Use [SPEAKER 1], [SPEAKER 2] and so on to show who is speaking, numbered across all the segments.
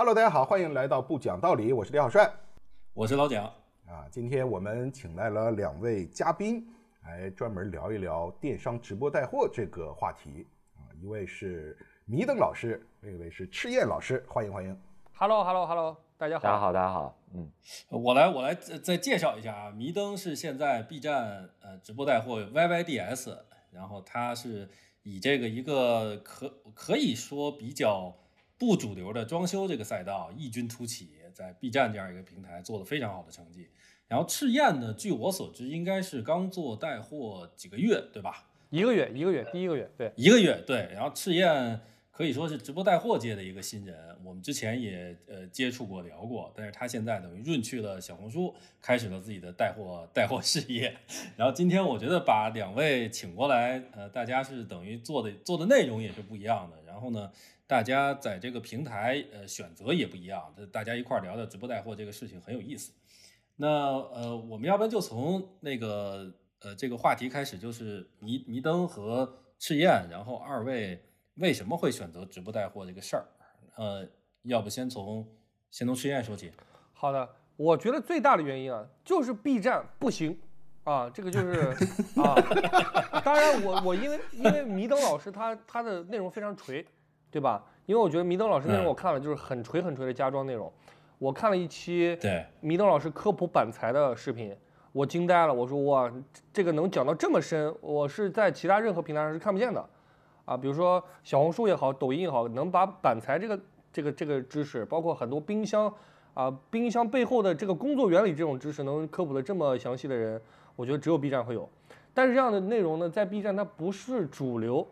[SPEAKER 1] Hello，大家好，欢迎来到不讲道理，我是李小帅，
[SPEAKER 2] 我是老蒋
[SPEAKER 1] 啊。今天我们请来了两位嘉宾，来专门聊一聊电商直播带货这个话题啊。一位是迷灯老师，另一位是赤焰老师，欢迎欢迎。
[SPEAKER 3] Hello，Hello，Hello，大家好，
[SPEAKER 4] 大家好，大家好。嗯，
[SPEAKER 2] 我来我来再介绍一下啊，迷灯是现在 B 站呃直播带货 YYDS，然后他是以这个一个可可以说比较。不主流的装修这个赛道异军突起，在 B 站这样一个平台做了非常好的成绩。然后赤焰呢，据我所知，应该是刚做带货几个月，对吧？
[SPEAKER 3] 一个月，一个月，第一个月，对，
[SPEAKER 2] 一个月，对。然后赤焰可以说是直播带货界的一个新人，我们之前也呃接触过聊过，但是他现在等于润去了小红书，开始了自己的带货 带货事业。然后今天我觉得把两位请过来，呃，大家是等于做的做的内容也是不一样的。然后呢？大家在这个平台，呃，选择也不一样。这大家一块儿聊聊直播带货这个事情很有意思。那呃，我们要不然就从那个呃这个话题开始，就是迷迷灯和赤焰，然后二位为什么会选择直播带货这个事儿？呃，要不先从先从赤焰说起。
[SPEAKER 3] 好的，我觉得最大的原因啊，就是 B 站不行啊，这个就是啊。当然，我我因为因为迷灯老师他他的内容非常锤。对吧？因为我觉得迷灯老师内容我看了，就是很锤很锤的家装内容。我看了一期
[SPEAKER 2] 对
[SPEAKER 3] 迷灯老师科普板材的视频，我惊呆了。我说哇，这个能讲到这么深，我是在其他任何平台上是看不见的啊。比如说小红书也好，抖音也好，能把板材这个这个这个知识，包括很多冰箱啊，冰箱背后的这个工作原理这种知识，能科普的这么详细的人，我觉得只有 B 站会有。但是这样的内容呢，在 B 站它不是主流，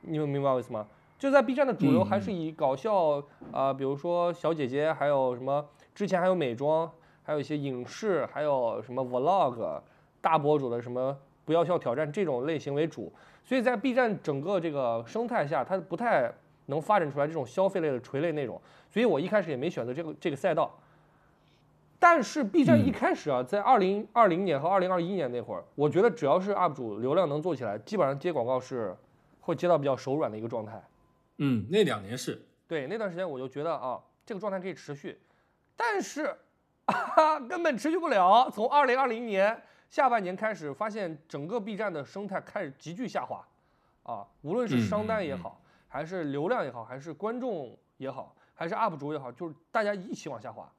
[SPEAKER 3] 你们明白我意思吗？就在 B 站的主流还是以搞笑啊，比如说小姐姐，还有什么之前还有美妆，还有一些影视，还有什么 Vlog 大博主的什么不要笑挑战这种类型为主，所以在 B 站整个这个生态下，它不太能发展出来这种消费类的垂类内容，所以我一开始也没选择这个这个赛道。但是 B 站一开始啊，在二零二零年和二零二一年那会儿，我觉得只要是 UP 主流量能做起来，基本上接广告是会接到比较手软的一个状态。
[SPEAKER 2] 嗯，那两年是
[SPEAKER 3] 对那段时间，我就觉得啊，这个状态可以持续，但是啊，根本持续不了。从二零二零年下半年开始，发现整个 B 站的生态开始急剧下滑，啊，无论是商单也好，还是流量也好，还是观众也好，还是 UP 主也好，就是大家一起往下滑。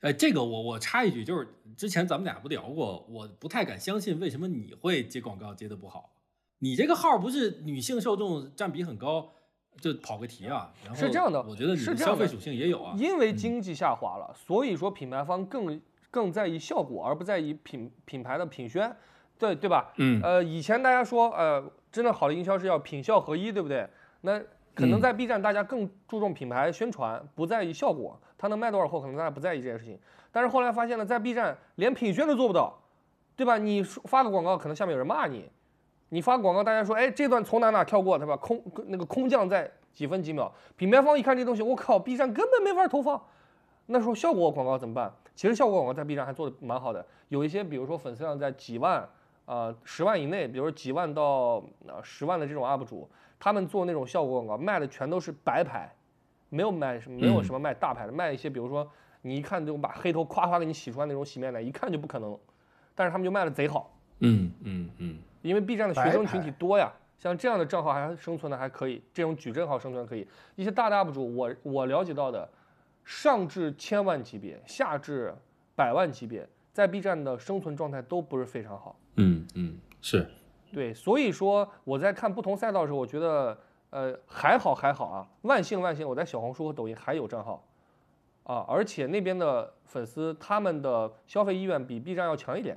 [SPEAKER 2] 哎，这个我我插一句，就是之前咱们俩不聊过，我不太敢相信为什么你会接广告接的不好。你这个号不是女性受众占比很高？就跑个题啊，
[SPEAKER 3] 是这样的，
[SPEAKER 2] 我觉得你的消费属性也有啊。
[SPEAKER 3] 因为经济下滑了，所以说品牌方更更在意效果，而不在意品品牌的品宣，对对吧？
[SPEAKER 2] 嗯。
[SPEAKER 3] 呃，以前大家说，呃，真的好的营销是要品效合一，对不对？那可能在 B 站，大家更注重品牌宣传，不在意效果，它能卖多少货，可能大家不在意这件事情。但是后来发现了，在 B 站连品宣都做不到，对吧？你发个广告，可能下面有人骂你。你发广告，大家说，哎，这段从哪哪跳过，对吧？空那个空降在几分几秒，品牌方一看这东西，我靠，B 站根本没法投放。那时候效果广告怎么办？其实效果广告在 B 站还做的蛮好的，有一些比如说粉丝量在几万啊十万以内，比如说几万到啊十万的这种 UP 主，他们做那种效果广告卖的全都是白牌，没有卖什么，没有什么卖大牌的，卖一些比如说你一看就把黑头夸夸给你洗出来那种洗面奶，一看就不可能，但是他们就卖的贼好。
[SPEAKER 2] 嗯嗯嗯。
[SPEAKER 3] 因为 B 站的学生群体多呀，像这样的账号还生存的还可以，这种矩阵号生存可以。一些大的 UP 主，我我了解到的，上至千万级别，下至百万级别，在 B 站的生存状态都不是非常好。
[SPEAKER 2] 嗯嗯，是
[SPEAKER 3] 对，所以说我在看不同赛道的时候，我觉得呃还好还好啊，万幸万幸，我在小红书和抖音还有账号啊，而且那边的粉丝他们的消费意愿比 B 站要强一点，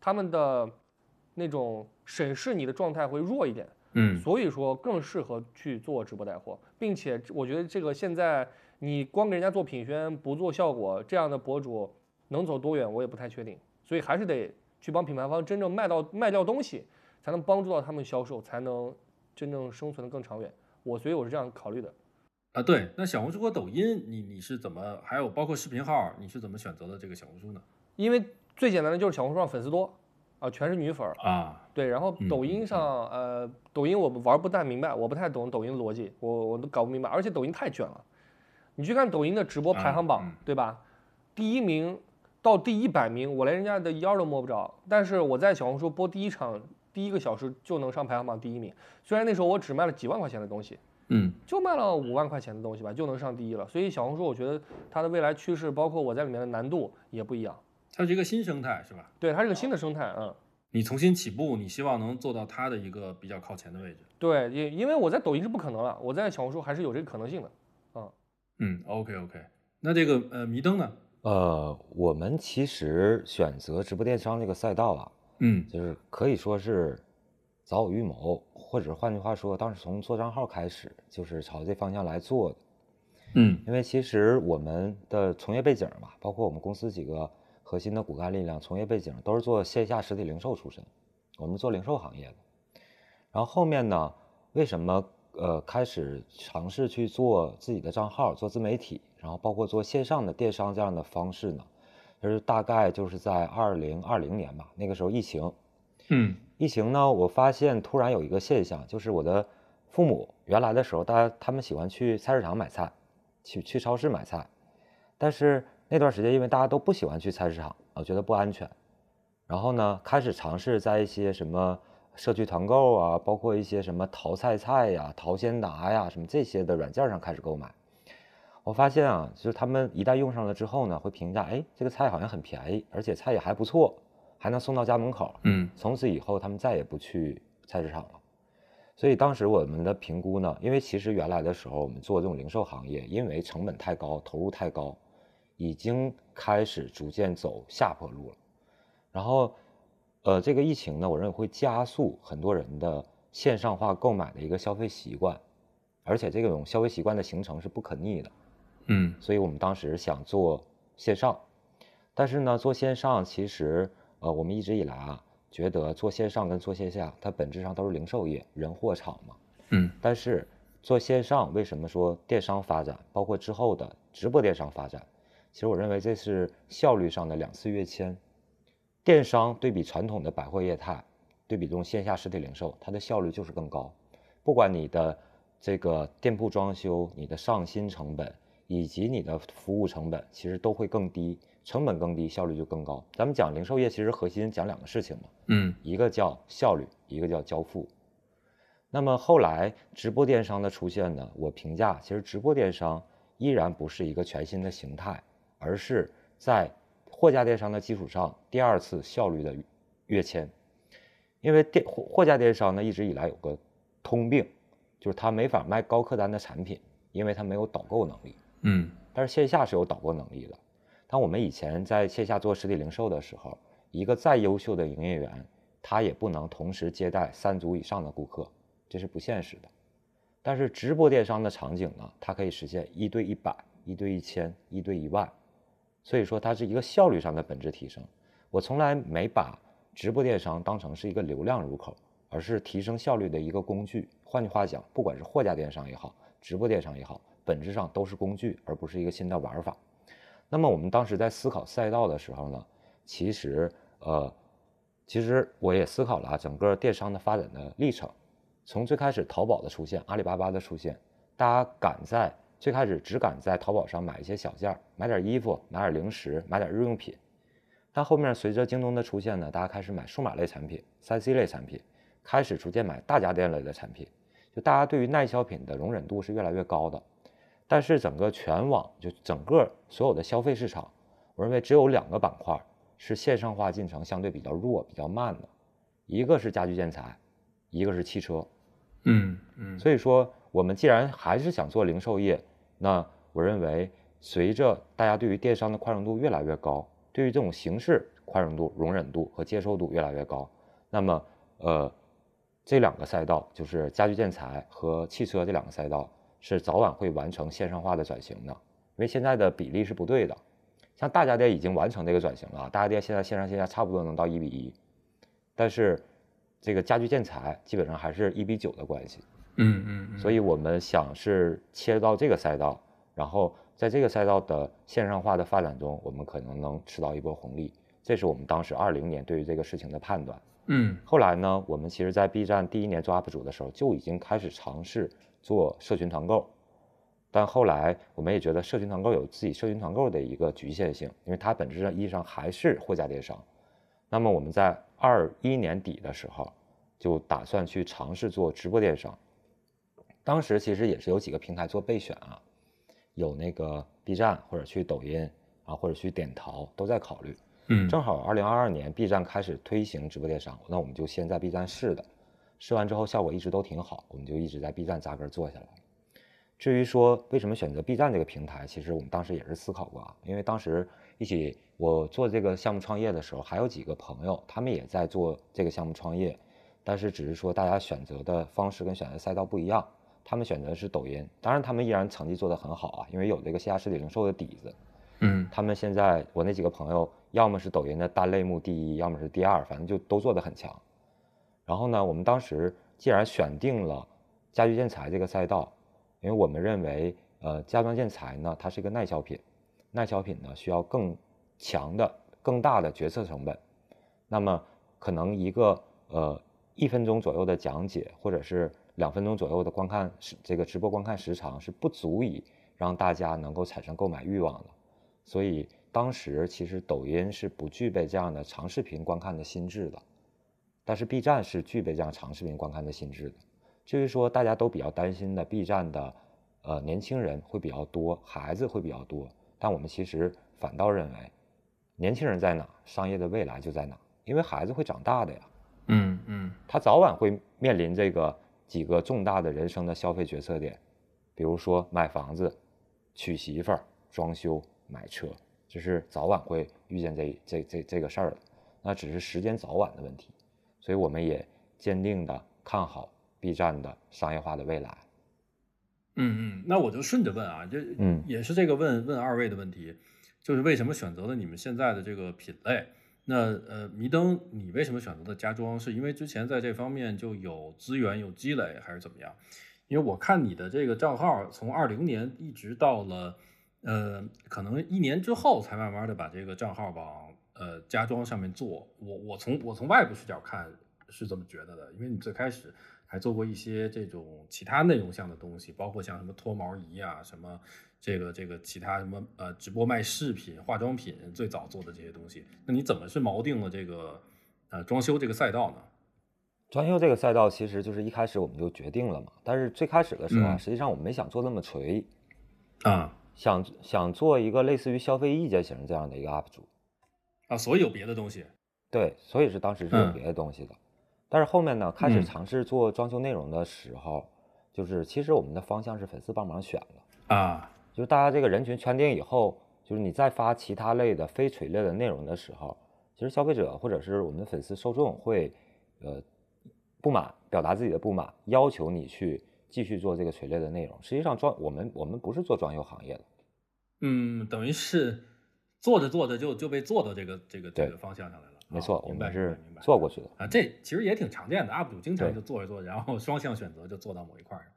[SPEAKER 3] 他们的那种。审视你的状态会弱一点，
[SPEAKER 2] 嗯，
[SPEAKER 3] 所以说更适合去做直播带货，并且我觉得这个现在你光给人家做品宣不做效果，这样的博主能走多远我也不太确定，所以还是得去帮品牌方真正卖到卖掉东西，才能帮助到他们销售，才能真正生存的更长远。我所以我是这样考虑的。
[SPEAKER 2] 啊，对，那小红书和抖音，你你是怎么，还有包括视频号，你是怎么选择的这个小红书呢？
[SPEAKER 3] 因为最简单的就是小红书上粉丝多。啊，全是女粉儿
[SPEAKER 2] 啊，
[SPEAKER 3] 对，然后抖音上，呃，抖音我玩不太明白，我不太懂抖音逻辑，我我都搞不明白，而且抖音太卷了，你去看抖音的直播排行榜，对吧？第一名到第一百名，我连人家的腰都摸不着。但是我在小红书播第一场，第一个小时就能上排行榜第一名。虽然那时候我只卖了几万块钱的东西，
[SPEAKER 2] 嗯
[SPEAKER 3] 就卖了五万块钱的东西吧，就能上第一了。所以小红书，我觉得它的未来趋势，包括我在里面的难度也不一样。
[SPEAKER 2] 它是一个新生态，是吧？
[SPEAKER 3] 对，它是个新的生态，嗯。
[SPEAKER 2] 你重新起步，你希望能做到它的一个比较靠前的位置。
[SPEAKER 3] 对，因因为我在抖音是不可能了，我在小红书还是有这个可能性的。
[SPEAKER 2] 嗯嗯，OK OK。那这个呃，迷灯呢？
[SPEAKER 4] 呃，我们其实选择直播电商这个赛道啊，
[SPEAKER 2] 嗯
[SPEAKER 4] 就是可以说是早有预谋，或者换句话说，当时从做账号开始就是朝这方向来做的。
[SPEAKER 2] 嗯
[SPEAKER 4] 因为其实我们的从业背景吧，包括我们公司几个核心的骨干力量，从业背景都是做线下实体零售出身，我们做零售行业的。然后后面呢，为什么呃开始尝试去做自己的账号，做自媒体，然后包括做线上的电商这样的方式呢？就是大概就是在二零二零年吧，那个时候疫情，
[SPEAKER 2] 嗯
[SPEAKER 4] 疫情呢，我发现突然有一个现象，就是我的父母原来的时候，大家他们喜欢去菜市场买菜，去去超市买菜，但是那段时间因为大家都不喜欢去菜市场，我觉得不安全，然后呢，开始尝试在一些什么社区团购啊，包括一些什么淘菜菜呀、淘鲜达呀什么这些的软件上开始购买。我发现啊，就是他们一旦用上了之后呢，会评价，哎，这个菜好像很便宜，而且菜也还不错，还能送到家门口。
[SPEAKER 2] 嗯
[SPEAKER 4] 从此以后，他们再也不去菜市场了。所以当时我们的评估呢，因为其实原来的时候我们做这种零售行业，因为成本太高，投入太高，已经开始逐渐走下坡路了。然后，呃，这个疫情呢，我认为会加速很多人的线上化购买的一个消费习惯，而且这种消费习惯的形成是不可逆的。
[SPEAKER 2] 嗯
[SPEAKER 4] 所以我们当时想做线上，但是呢，做线上其实呃，我们一直以来啊，觉得做线上跟做线下，它本质上都是零售业，人货场嘛。
[SPEAKER 2] 嗯
[SPEAKER 4] 但是做线上，为什么说电商发展，包括之后的直播电商发展，其实我认为这是效率上的两次跃迁。电商对比传统的百货业态，对比这种线下实体零售，它的效率就是更高。不管你的这个店铺装修、你的上新成本以及你的服务成本，其实都会更低，成本更低，效率就更高。咱们讲零售业，其实核心讲两个事情嘛，
[SPEAKER 2] 嗯
[SPEAKER 4] 一个叫效率，一个叫交付。那么后来直播电商的出现呢，我评价其实直播电商依然不是一个全新的形态，而是在货架电商的基础上第二次效率的跃迁。因为电货货架电商呢一直以来有个通病，就是它没法卖高客单的产品，因为它没有导购能力。
[SPEAKER 2] 嗯
[SPEAKER 4] 但是线下是有导购能力的。当我们以前在线下做实体零售的时候，一个再优秀的营业员，他也不能同时接待三组以上的顾客，这是不现实的。但是直播电商的场景呢，它可以实现一对一百、一对一千、一对一万，所以说它是一个效率上的本质提升。我从来没把直播电商当成是一个流量入口，而是提升效率的一个工具。换句话讲，不管是货架电商也好，直播电商也好，本质上都是工具，而不是一个新的玩法。那么我们当时在思考赛道的时候呢，其实呃，其实我也思考了啊，整个电商的发展的历程，从最开始淘宝的出现，阿里巴巴的出现，大家敢在最开始只敢在淘宝上买一些小件儿，买点衣服，买点零食，买点日用品。但后面随着京东的出现呢，大家开始买数码类产品、三 C 类产品，开始逐渐买大家电类的产品，就大家对于耐销品的容忍度是越来越高的。但是整个全网就整个所有的消费市场，我认为只有两个板块是线上化进程相对比较弱、比较慢的，一个是家居建材，一个是汽车。
[SPEAKER 2] 嗯嗯
[SPEAKER 4] 所以说，我们既然还是想做零售业，那我认为随着大家对于电商的宽容度越来越高，对于这种形式宽容度、容忍度和接受度越来越高，那么呃，这两个赛道就是家居建材和汽车这两个赛道是早晚会完成线上化的转型的，因为现在的比例是不对的。像大家电已经完成这个转型了，大家电现在线上线下差不多能到一比一，但是这个家居建材基本上还是一比九的关系。
[SPEAKER 2] 嗯嗯嗯，
[SPEAKER 4] 所以我们想是切入到这个赛道，然后在这个赛道的线上化的发展中，我们可能能吃到一波红利。这是我们当时二零年对于这个事情的判断。
[SPEAKER 2] 嗯
[SPEAKER 4] 后来呢，我们其实在 B 站第一年做 UP 主的时候，就已经开始尝试做社群团购。但后来我们也觉得社群团购有自己社群团购的一个局限性，因为它本质上意义上还是货架电商。那么我们在二一年底的时候，就打算去尝试做直播电商。当时其实也是有几个平台做备选啊，有那个 B 站或者去抖音啊，或者去点淘都在考虑。
[SPEAKER 2] 嗯
[SPEAKER 4] 正好二零二二年 B 站开始推行直播电商，那我们就先在 B 站试的，试完之后效果一直都挺好，我们就一直在 B 站扎根做下来。至于说为什么选择 B 站这个平台，其实我们当时也是思考过啊，因为当时一起我做这个项目创业的时候，还有几个朋友，他们也在做这个项目创业，但是只是说大家选择的方式跟选择赛道不一样，他们选择的是抖音，当然他们依然成绩做得很好啊，因为有这个线下实体零售的底子。
[SPEAKER 2] 嗯
[SPEAKER 4] 他们现在我那几个朋友，要么是抖音的单类目第一，要么是第二，反正就都做得很强。然后呢，我们当时既然选定了家居建材这个赛道，因为我们认为，呃，家装建材呢，它是一个耐销品，耐销品呢需要更强的、更大的决策成本。那么可能一个呃一分钟左右的讲解，或者是两分钟左右的观看时这个直播观看时长是不足以让大家能够产生购买欲望的。所以当时其实抖音是不具备这样的长视频观看的心智的，但是 B 站是具备这样长视频观看的心智的。至于说大家都比较担心的 B 站的，呃年轻人会比较多，孩子会比较多，但我们其实反倒认为，年轻人在哪，商业的未来就在哪，因为孩子会长大的呀，
[SPEAKER 2] 嗯嗯
[SPEAKER 4] 他早晚会面临这个几个重大的人生的消费决策点，比如说买房子、娶媳妇儿、装修、买车，这是早晚会遇见这这这这个事儿的，那只是时间早晚的问题，所以我们也坚定的看好 B 站的商业化的未来。
[SPEAKER 2] 嗯嗯，那我就顺着问啊，就
[SPEAKER 4] 嗯
[SPEAKER 2] 也是这个问问二位的问题，就是为什么选择了你们现在的这个品类？那呃，迷灯，你为什么选择的家装？是因为之前在这方面就有资源、有积累，还是怎么样？因为我看你的这个账号，从二零年一直到了呃，可能一年之后才慢慢的把这个账号往呃家装上面做。我我从我从外部视角看是这么觉得的，因为你最开始还做过一些这种其他内容项的东西，包括像什么脱毛仪啊，什么这个这个其他什么呃直播卖饰品、化妆品，最早做的这些东西。那你怎么是锚定了这个呃装修这个赛道呢？
[SPEAKER 4] 装修这个赛道其实就是一开始我们就决定了嘛，但是最开始的时候啊，
[SPEAKER 2] 嗯
[SPEAKER 4] 实际上我们没想做那么垂，
[SPEAKER 2] 啊
[SPEAKER 4] 想想做一个类似于消费意见型这样的一个 UP 主。
[SPEAKER 2] 啊，所以有别的东西。
[SPEAKER 4] 对，所以是当时是有
[SPEAKER 2] 嗯
[SPEAKER 4] 别的东西的，但是后面呢，开始
[SPEAKER 2] 嗯
[SPEAKER 4] 尝试做装修内容的时候，就是其实我们的方向是粉丝帮忙选的，
[SPEAKER 2] 啊，
[SPEAKER 4] 就是大家这个人群圈定以后，就是你再发其他类的非垂类的内容的时候，其实消费者或者是我们的粉丝受众会，呃，不满，表达自己的不满，要求你去继续做这个垂类的内容。实际上装我们我们不是做装修行业的，
[SPEAKER 2] 嗯，等于是做着做着就就被做到这个这个这个方向上来了。
[SPEAKER 4] 没错，
[SPEAKER 2] 啊明白
[SPEAKER 4] 我们是
[SPEAKER 2] 明白
[SPEAKER 4] 做过去的。
[SPEAKER 2] 啊，这其实也挺常见的，UP 主经常就做着做着，然后双向选择就做到某一块儿上。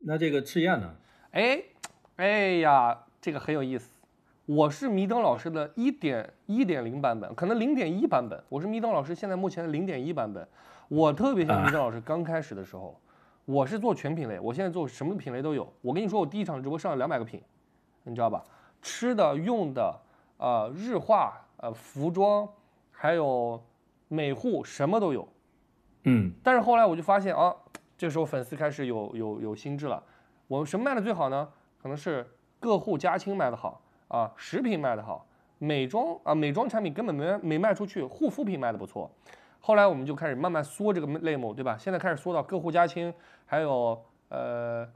[SPEAKER 2] 那这个赤焰呢？
[SPEAKER 3] 哎，哎呀，这个很有意思。我是迷灯老师的一点一点零版本，可能零点一版本。我是迷灯老师现在目前的零点一版本。我特别像迷灯老师刚开始的时候，我是做全品类，我现在做什么品类都有。我跟你说，我第一场直播上了两百个品，你知道吧？吃的、用的，呃，日化，呃，服装，还有美护，什么都有。
[SPEAKER 2] 嗯
[SPEAKER 3] 但是后来我就发现啊，这时候粉丝开始有有有心智了。我什么卖的最好呢？可能是个户家清卖的好啊，食品卖的好，美妆啊美妆产品根本没没卖出去，护肤品卖的不错。后来我们就开始慢慢缩这个类目，对吧？现在开始缩到个户家清，还有呃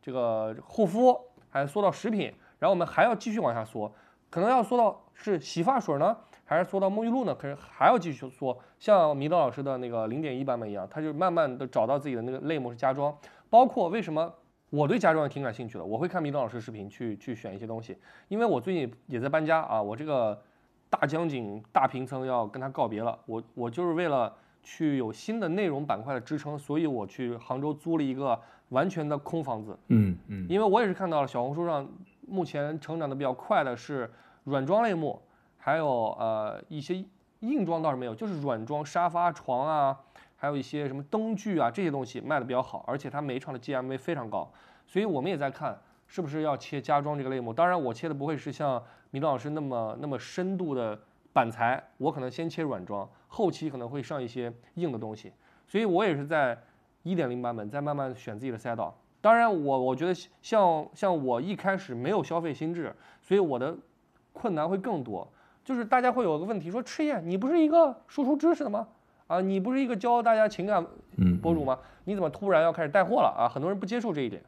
[SPEAKER 3] 这个护肤，还缩到食品，然后我们还要继续往下缩，可能要缩到是洗发水呢，还是缩到沐浴露呢？可是还要继续缩，像迷道老师的那个零点一版本一样，他就慢慢的找到自己的那个类目是家装，包括为什么我对家装也挺感兴趣的，我会看迷道老师视频去去选一些东西，因为我最近也在搬家啊，我这个大江景大平层要跟他告别了，我我就是为了去有新的内容板块的支撑，所以我去杭州租了一个完全的空房子，
[SPEAKER 2] 嗯嗯。
[SPEAKER 3] 因为我也是看到了小红书上目前成长的比较快的是软装类目，还有呃一些硬装倒是没有，就是软装沙发、床啊，还有一些什么灯具啊这些东西卖的比较好，而且它每一场的 GMV 非常高，所以我们也在看是不是要切家装这个类目？当然，我切的不会是像米东老师那么那么深度的板材，我可能先切软装，后期可能会上一些硬的东西。所以我也是在一点零版本再慢慢选自己的赛道。当然，我我觉得像像我一开始没有消费心智，所以我的困难会更多。就是大家会有个问题说：赤焰，你不是一个输出知识的吗？啊，你不是一个教大家情感博主吗？你怎么突然要开始带货了啊？很多人不接受这一点。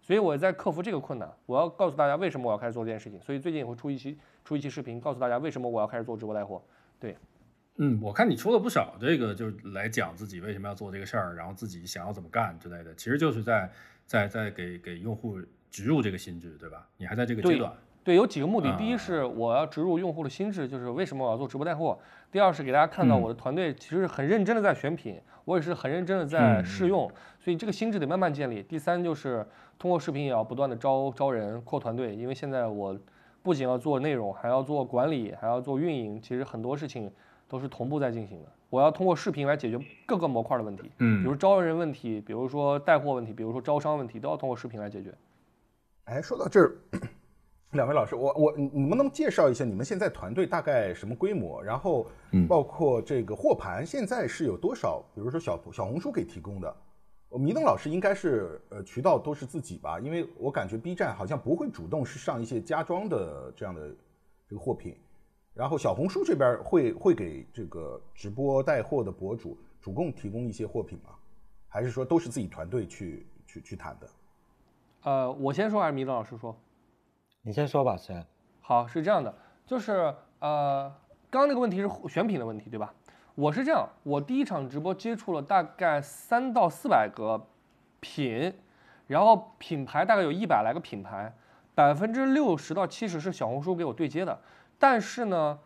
[SPEAKER 3] 所以我在克服这个困难，我要告诉大家为什么我要开始做这件事情。所以最近也会出一期出一期视频，告诉大家为什么我要开始做直播带货。对，
[SPEAKER 2] 嗯，我看你出了不少这个，就是来讲自己为什么要做这个事儿，然后自己想要怎么干之类的，其实就是在在在给给用户植入这个心智，对吧？你还在这个阶段。
[SPEAKER 3] 对，有几个目的。第一是我要植入用户的心智，就是为什么我要做直播带货。第二是给大家看到我的团队其实很认真的在选品，我也是很认真的在试用，所以这个心智得慢慢建立。第三就是通过视频也要不断的招招人扩团队，因为现在我不仅要做内容，还要做管理，还要做运营，其实很多事情都是同步在进行的。我要通过视频来解决各个模块的问题，嗯，比如招人问题，比如说带货问题，比如说招商问题，都要通过视频来解决。
[SPEAKER 1] 哎，说到这儿。两位老师，我我你们能介绍一下你们现在团队大概什么规模？然后，包括这个货盘现在是有多少？比如说小小红书给提供的，迷登老师应该是呃渠道都是自己吧？因为我感觉 B 站好像不会主动是上一些家装的这样的这个货品，然后小红书这边会会给这个直播带货的博主主动提供一些货品吗？还是说都是自己团队去去去谈的？
[SPEAKER 3] 呃，我先说还是迷登老师说？
[SPEAKER 4] 你先说吧，先。
[SPEAKER 3] 好，是这样的，就是呃，刚刚那个问题是选品的问题，对吧？我是这样，我第一场直播接触了大概三到四百个品，然后品牌大概有一百来个品牌，百分之六十到七十是小红书给我对接的。但是呢，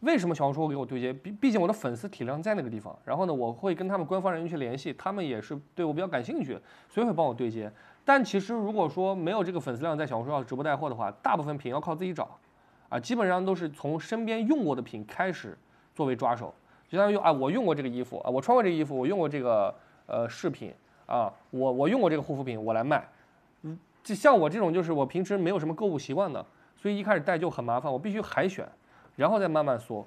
[SPEAKER 3] 为什么小红书给我对接？毕毕竟我的粉丝体量在那个地方，然后呢，我会跟他们官方人员去联系，他们也是对我比较感兴趣，所以会帮我对接。但其实如果说没有这个粉丝量，在小红书上直播带货的话，大部分品要靠自己找，啊，基本上都是从身边用过的品开始作为抓手，就相当于啊，我用过这个衣服啊，我穿过这个衣服，我用过这个呃饰品啊，我我用过这个护肤品，我来卖。嗯，就像我这种，就是我平时没有什么购物习惯的，所以一开始带就很麻烦，我必须海选，然后再慢慢缩。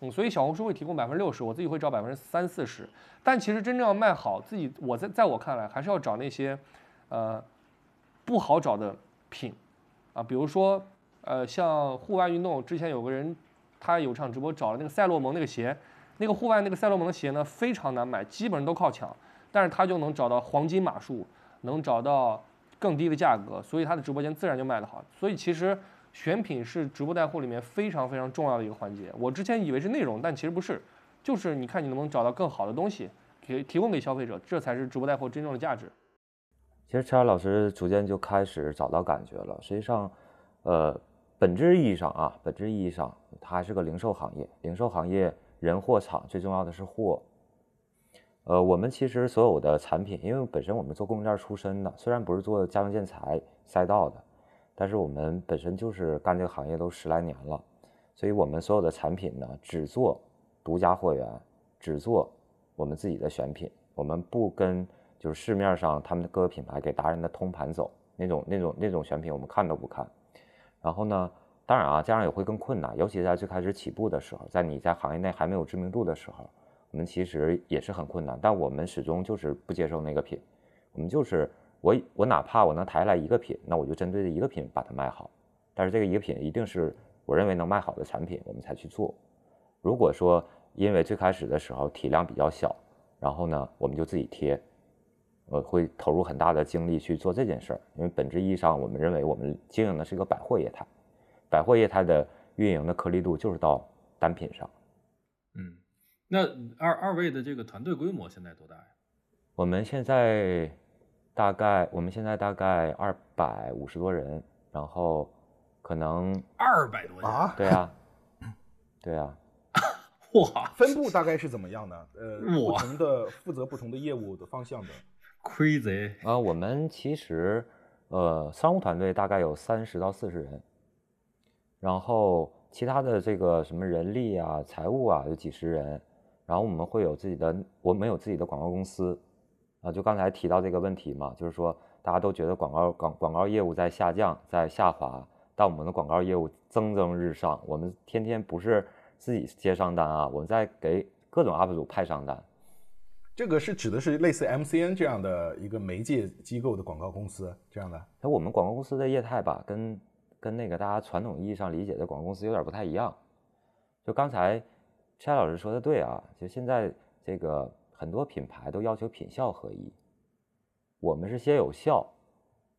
[SPEAKER 3] 嗯，所以小红书会提供百分之六十，我自己会找百分之三四十。但其实真正要卖好，自己我在在我看来，还是要找那些。呃，不好找的品，啊，比如说，呃，像户外运动，之前有个人，他有场直播找了那个赛洛蒙那个鞋，那个户外那个赛洛蒙的鞋呢非常难买，基本上都靠抢，但是他就能找到黄金码数，能找到更低的价格，所以他的直播间自然就卖得好。所以其实选品是直播带货里面非常非常重要的一个环节。我之前以为是内容，但其实不是，就是你看你能不能找到更好的东西，给提供给消费者，这才是直播带货真正的价值。
[SPEAKER 4] 其实，车老师逐渐就开始找到感觉了。实际上，呃，本质意义上啊，本质意义上，它还是个零售行业。零售行业，人货场，最重要的是货。呃，我们其实所有的产品，因为本身我们做供应链出身的，虽然不是做家用建材赛道的，但是我们本身就是干这个行业都十来年了，所以我们所有的产品呢，只做独家货源，只做我们自己的选品，我们不跟。就是市面上他们的各个品牌给达人的通盘走那种那种那种选品，我们看都不看。然后呢，当然啊，这样也会更困难，尤其在最开始起步的时候，在你在行业内还没有知名度的时候，我们其实也是很困难。但我们始终就是不接受那个品，我们就是我我哪怕我能抬来一个品，那我就针对这一个品把它卖好。但是这个一个品一定是我认为能卖好的产品，我们才去做。如果说因为最开始的时候体量比较小，然后呢，我们就自己贴。呃，会投入很大的精力去做这件事儿，因为本质意义上，我们认为我们经营的是一个百货业态，百货业态的运营的颗粒度就是到单品上。
[SPEAKER 2] 嗯，那二二位的这个团队规模现在多大呀？
[SPEAKER 4] 我们现在大概，我们现在大概二百五十多人，然后可能
[SPEAKER 2] 二百多人
[SPEAKER 1] 啊？
[SPEAKER 4] 对啊，对啊。
[SPEAKER 2] 哇，
[SPEAKER 1] 分布大概是怎么样呢？呃，不同的负责不同的业务的方向的。
[SPEAKER 2] Crazy
[SPEAKER 4] 啊，我们其实，呃，商务团队大概有三十到四十人，然后其他的这个什么人力啊、财务啊有几十人，然后我们会有自己的，我们有自己的广告公司，啊，就刚才提到这个问题嘛，就是说大家都觉得广告广广告业务在下降，在下滑，但我们的广告业务蒸蒸日上。我们天天不是自己接商单啊，我们在给各种 UP 主派商单。
[SPEAKER 1] 这个是指的是类似 MCN 这样的一个媒介机构的广告公司这样的。
[SPEAKER 4] 那我们广告公司的业态吧，跟跟那个大家传统意义上理解的广告公司有点不太一样。就刚才蔡老师说的对啊，就现在这个很多品牌都要求品效合一。我们是先有效，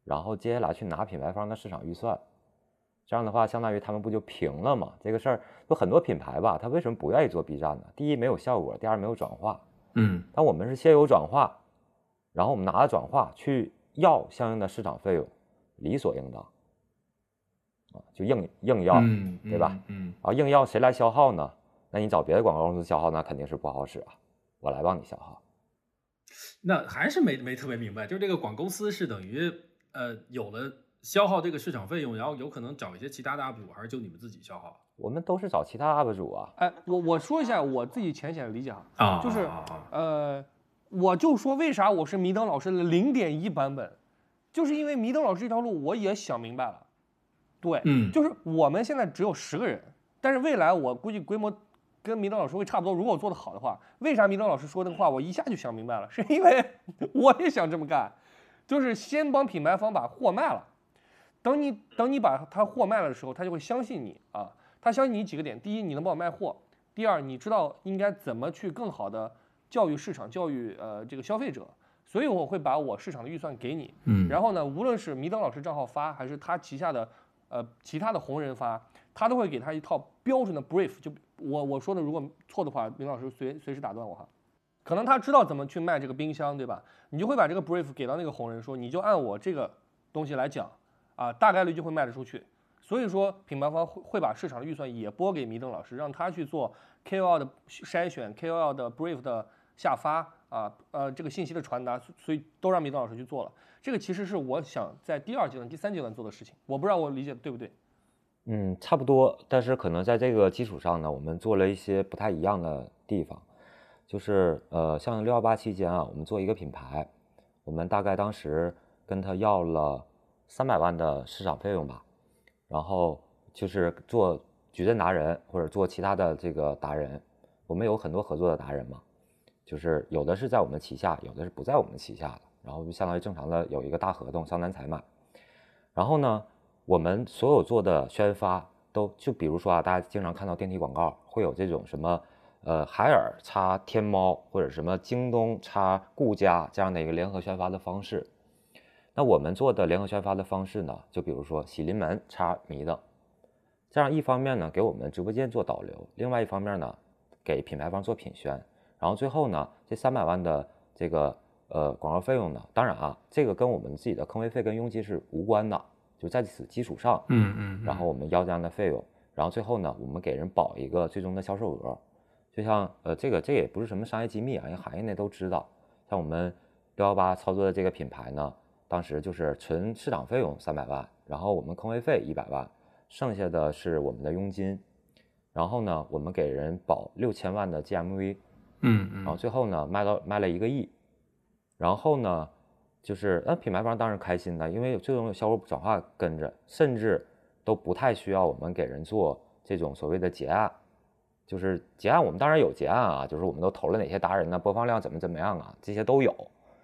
[SPEAKER 4] 然后接下来去拿品牌方的市场预算，这样的话，相当于他们不就平了吗？这个事儿有很多品牌吧，他为什么不愿意做 B 站呢？第一没有效果，第二没有转化。
[SPEAKER 2] 嗯，
[SPEAKER 4] 但我们是先有转化，然后我们拿着转化去要相应的市场费用，理所应当。啊，就硬硬要，
[SPEAKER 2] 嗯
[SPEAKER 4] 对吧？
[SPEAKER 2] 嗯，
[SPEAKER 4] 然后硬要谁来消耗呢？那你找别的广告公司消耗，那肯定是不好使啊。我来帮你消耗。
[SPEAKER 2] 那还是没没特别明白，就是这个广公司是等于呃有了消耗这个市场费用，然后有可能找一些其他的 UP 主，还是就你们自己消耗
[SPEAKER 4] 我们都是找其他 UP 主啊。
[SPEAKER 3] 哎，我我说一下我自己浅显的理解哈，
[SPEAKER 2] 啊？
[SPEAKER 3] 就是呃，我就说为啥我是迷灯老师的零点一版本，就是因为迷灯老师这条路我也想明白了，对，
[SPEAKER 2] 嗯
[SPEAKER 3] 就是我们现在只有十个人，但是未来我估计规模跟迷灯老师会差不多。如果我做得好的话，为啥迷灯老师说那个话我一下就想明白了？是因为 我也想这么干，就是先帮品牌方把货卖了，等你等你把他货卖了的时候，他就会相信你啊。他相信你几个点：第一，你能帮我卖货；第二，你知道应该怎么去更好的教育市场、教育呃这个消费者。所以我会把我市场的预算给你，
[SPEAKER 2] 嗯，
[SPEAKER 3] 然后呢，无论是迷灯老师账号发，还是他旗下的呃其他的红人发，他都会给他一套标准的 brief。就我我说的，如果错的话，迷灯老师随随时打断我哈。可能他知道怎么去卖这个冰箱，对吧？你就会把这个 brief 给到那个红人，说你就按我这个东西来讲啊，大概率就会卖得出去。所以说，品牌方会会把市场的预算也拨给迷灯老师，让他去做 KOL 的筛选、KOL 的 brief 的下发啊，呃，这个信息的传达，所以都让迷灯老师去做了。这个其实是我想在第二阶段、第三阶段做的事情。我不知道我理解的对不对？
[SPEAKER 4] 嗯，差不多，但是可能在这个基础上呢，我们做了一些不太一样的地方，就是呃，像六幺八期间啊，我们做一个品牌，我们大概当时跟他要了三百万的市场费用吧，然后就是做矩阵达人或者做其他的这个达人，我们有很多合作的达人嘛，就是有的是在我们旗下，有的是不在我们旗下的，然后就相当于正常的有一个大合同商单采买，然后呢。我们所有做的宣发都就比如说啊，大家经常看到电梯广告会有这种什么呃海尔插天猫或者什么京东插顾家这样的一个联合宣发的方式。那我们做的联合宣发的方式呢，就比如说喜临门插迷的，这样一方面呢给我们直播间做导流，另外一方面呢给品牌方做品宣，然后最后呢这三百万的这个呃广告费用呢，当然啊这个跟我们自己的坑位费跟佣金是无关的。就在此基础上，
[SPEAKER 2] 嗯嗯，
[SPEAKER 4] 然后我们要这样的费用，然后最后呢，我们给人保一个最终的销售额，就像呃这个这也不是什么商业机密啊，因为行业内都知道，像我们六幺八操作的这个品牌呢，当时就是纯市场费用三百万，然后我们坑位费一百万，剩下的是我们的佣金，然后呢，我们给人保六千万的 GMV，
[SPEAKER 2] 嗯嗯，
[SPEAKER 4] 然后最后呢卖到卖了一个亿，然后呢。就是那品牌方当然开心的，因为最终有销售转化跟着，甚至都不太需要我们给人做这种所谓的结案。就是结案，我们当然有结案啊，就是我们都投了哪些达人呢？播放量怎么怎么样啊？这些都有，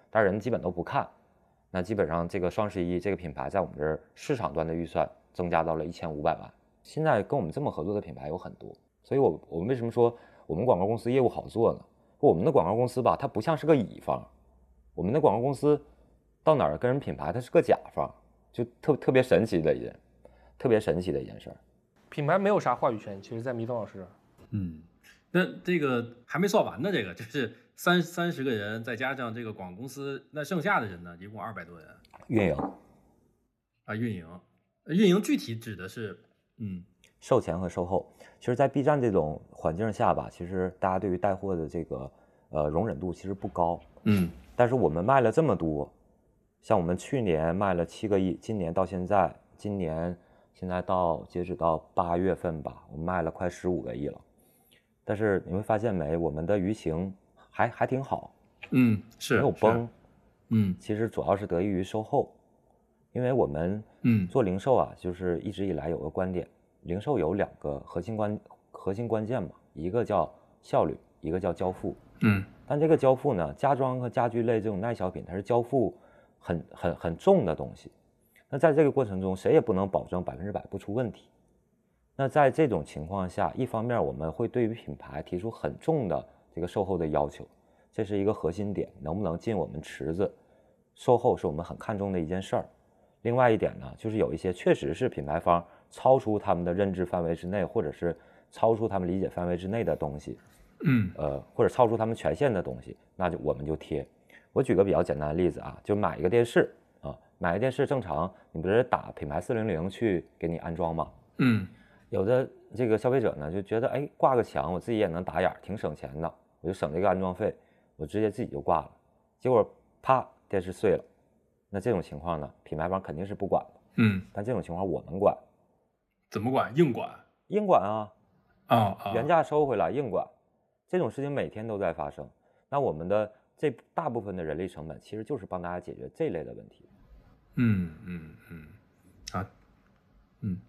[SPEAKER 4] 但是人基本都不看。那基本上这个双十一这个品牌在我们这儿市场端的预算增加到了一千五百万。现在跟我们这么合作的品牌有很多，所以我我们为什么说我们广告公司业务好做呢？我们的广告公司吧，它不像是个乙方，我们的广告公司。到哪儿跟人品牌，它是个甲方，就特特别神奇的一件，特别神奇的一件事儿。
[SPEAKER 3] 品牌没有啥话语权，其实，在迷灯老师，
[SPEAKER 2] 嗯，那这个还没算完呢，这个就是三三十个人，再加上这个广告公司，那剩下的人呢，一共二百多人。
[SPEAKER 4] 运营
[SPEAKER 2] 啊，运营，运营具体指的是，嗯，
[SPEAKER 4] 售前和售后。其实，在 B 站这种环境下吧，其实大家对于带货的这个呃容忍度其实不高，
[SPEAKER 2] 嗯，
[SPEAKER 4] 但是我们卖了这么多。像我们去年卖了七个亿，今年到现在，今年现在到截止到八月份吧，我们卖了快十五个亿了。但是你会发现没，我们的舆情还还挺好，
[SPEAKER 2] 嗯，是
[SPEAKER 4] 没有崩，
[SPEAKER 2] 嗯，
[SPEAKER 4] 其实主要是得益于售后，因为我们
[SPEAKER 2] 嗯
[SPEAKER 4] 做零售啊，就是一直以来有个观点，零售有两个核心关核心关键嘛，一个叫效率，一个叫交付。
[SPEAKER 2] 嗯
[SPEAKER 4] 但这个交付呢，家装和家居类这种耐消品，它是交付很很很重的东西。那在这个过程中，谁也不能保证百分之百不出问题。那在这种情况下，一方面我们会对于品牌提出很重的这个售后的要求，这是一个核心点，能不能进我们池子，售后是我们很看重的一件事儿。另外一点呢，就是有一些确实是品牌方超出他们的认知范围之内，或者是超出他们理解范围之内的东西，
[SPEAKER 2] 嗯
[SPEAKER 4] 呃，或者超出他们权限的东西，那就我们就贴。我举个比较简单的例子啊，就买一个电视啊，买个电视正常，你不是打品牌四零零去给你安装吗？
[SPEAKER 2] 嗯
[SPEAKER 4] 有的这个消费者呢就觉得，哎，挂个墙我自己也能打眼儿，挺省钱的，我就省这个安装费，我直接自己就挂了。结果啪，电视碎了。那这种情况呢，品牌方肯定是不管的，
[SPEAKER 2] 嗯，
[SPEAKER 4] 但这种情况我们管，
[SPEAKER 2] 怎么管？硬管
[SPEAKER 4] 硬管啊，
[SPEAKER 2] 啊啊！
[SPEAKER 4] 原价收回来硬管，这种事情每天都在发生。那我们的这大部分的人力成本，其实就是帮大家解决这类的问题。
[SPEAKER 2] 嗯嗯嗯啊嗯，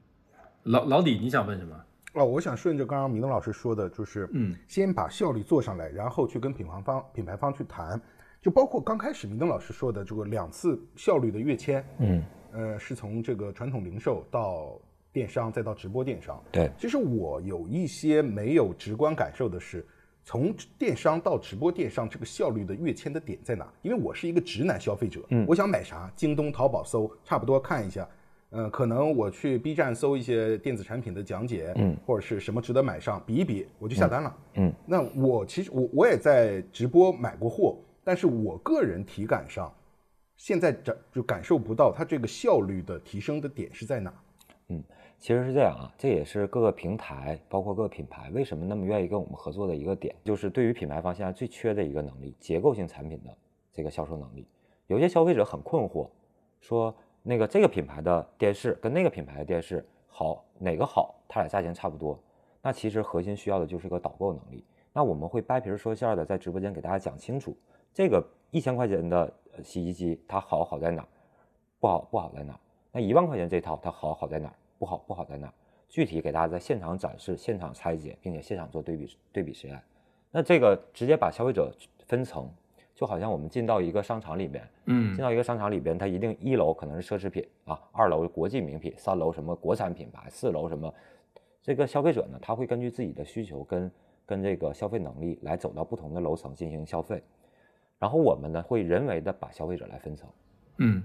[SPEAKER 2] 老老李，你想问什么？
[SPEAKER 1] 哦，我想顺着刚刚明东老师说的，就是
[SPEAKER 2] 嗯
[SPEAKER 1] 先把效率做上来，然后去跟品牌方品牌方去谈，就包括刚开始明东老师说的这个两次效率的跃迁，
[SPEAKER 4] 嗯，
[SPEAKER 1] 呃，是从这个传统零售到电商，再到直播电商。
[SPEAKER 4] 对，
[SPEAKER 1] 其实我有一些没有直观感受的是，从电商到直播电商这个效率的跃迁的点在哪？因为我是一个直男消费者，
[SPEAKER 4] 嗯
[SPEAKER 1] 我想买啥，京东、淘宝搜，差不多看一下。呃，可能我去 B 站搜一些电子产品的讲解，
[SPEAKER 4] 嗯，
[SPEAKER 1] 或者是什么值得买上，比一比，我就下单了。
[SPEAKER 4] 嗯，
[SPEAKER 1] 那我其实我我也在直播买过货，但是我个人体感上，现在感就感受不到它这个效率的提升的点是在哪。
[SPEAKER 4] 嗯其实是这样啊，这也是各个平台，包括各个品牌为什么那么愿意跟我们合作的一个点，就是对于品牌方现在最缺的一个能力——结构性产品的这个销售能力。有些消费者很困惑，说那个这个品牌的电视跟那个品牌的电视好，哪个好？它俩价钱差不多。那其实核心需要的就是个导购能力。那我们会掰皮儿说馅儿的在直播间给大家讲清楚，这个一千块钱的洗衣机它好好在哪，不好不好在哪。那一万块钱这套它好好在哪，不好不好在哪。具体给大家在现场展示、现场拆解，并且现场做对比对比实验。那这个直接把消费者分层，就好像我们进到一个商场里面，
[SPEAKER 2] 嗯
[SPEAKER 4] 进到一个商场里边，它一定一楼可能是奢侈品啊，二楼国际名品，三楼什么国产品牌，四楼什么。这个消费者呢，他会根据自己的需求跟跟这个消费能力来走到不同的楼层进行消费，然后我们呢会人为的把消费者来分层，
[SPEAKER 2] 嗯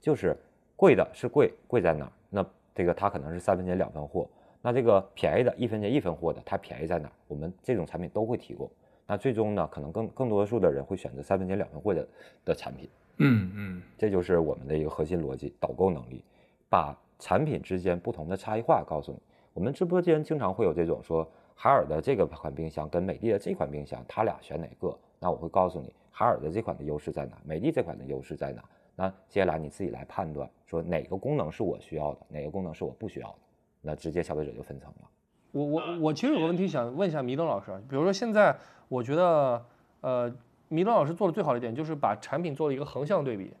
[SPEAKER 4] 就是贵的是贵，贵在哪儿？那这个它可能是三分钱两分货，那这个便宜的一分钱一分货的，它便宜在哪儿？我们这种产品都会提供。那最终呢，可能更更多数的人会选择三分钱两分货的的产品。
[SPEAKER 2] 嗯嗯
[SPEAKER 4] 这就是我们的一个核心逻辑，导购能力，把产品之间不同的差异化告诉你。我们直播间经常会有这种说，海尔的这个款冰箱跟美的的这款冰箱，它俩选哪个？那我会告诉你，海尔的这款的优势在哪，美的这款的优势在哪。那接下来你自己来判断，说哪个功能是我需要的，哪个功能是我不需要的，那直接消费者就分层了。
[SPEAKER 3] 我我我其实有个问题想问一下迷登老师啊，比如说现在我觉得呃，米勒老师做的最好的一点就是把产品做了一个横向对比，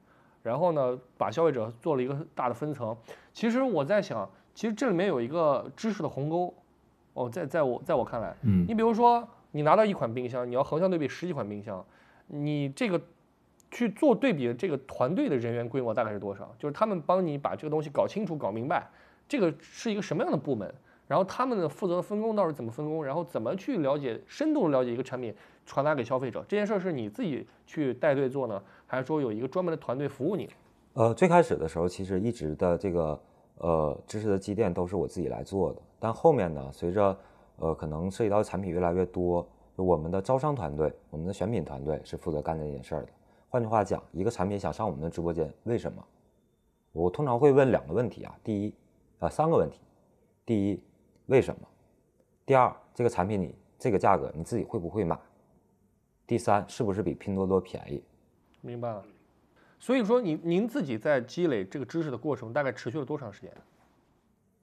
[SPEAKER 3] 然后呢把消费者做了一个大的分层。其实我在想，其实这里面有一个知识的鸿沟。哦，在在我在我看来，
[SPEAKER 2] 嗯
[SPEAKER 3] 你比如说你拿到一款冰箱，你要横向对比十几款冰箱，你这个去做对比的这个团队的人员规模大概是多少？就是他们帮你把这个东西搞清楚、搞明白，这个是一个什么样的部门？然后他们的负责的分工到底怎么分工？然后怎么去了解、深度了解一个产品，传达给消费者？这件事儿是你自己去带队做呢，还是说有一个专门的团队服务你？
[SPEAKER 4] 呃，最开始的时候，其实一直的这个呃知识的积淀都是我自己来做的，但后面呢，随着呃可能涉及到的产品越来越多，我们的招商团队、我们的选品团队是负责干这件事儿的。换句话讲，一个产品想上我们的直播间，为什么？我通常会问两个问题啊，第一，啊、三个问题，第一，为什么？第二，这个产品你这个价格你自己会不会买？第三，是不是比拼多多便宜？
[SPEAKER 3] 明白了。所以说您您自己在积累这个知识的过程，大概持续了多长时间？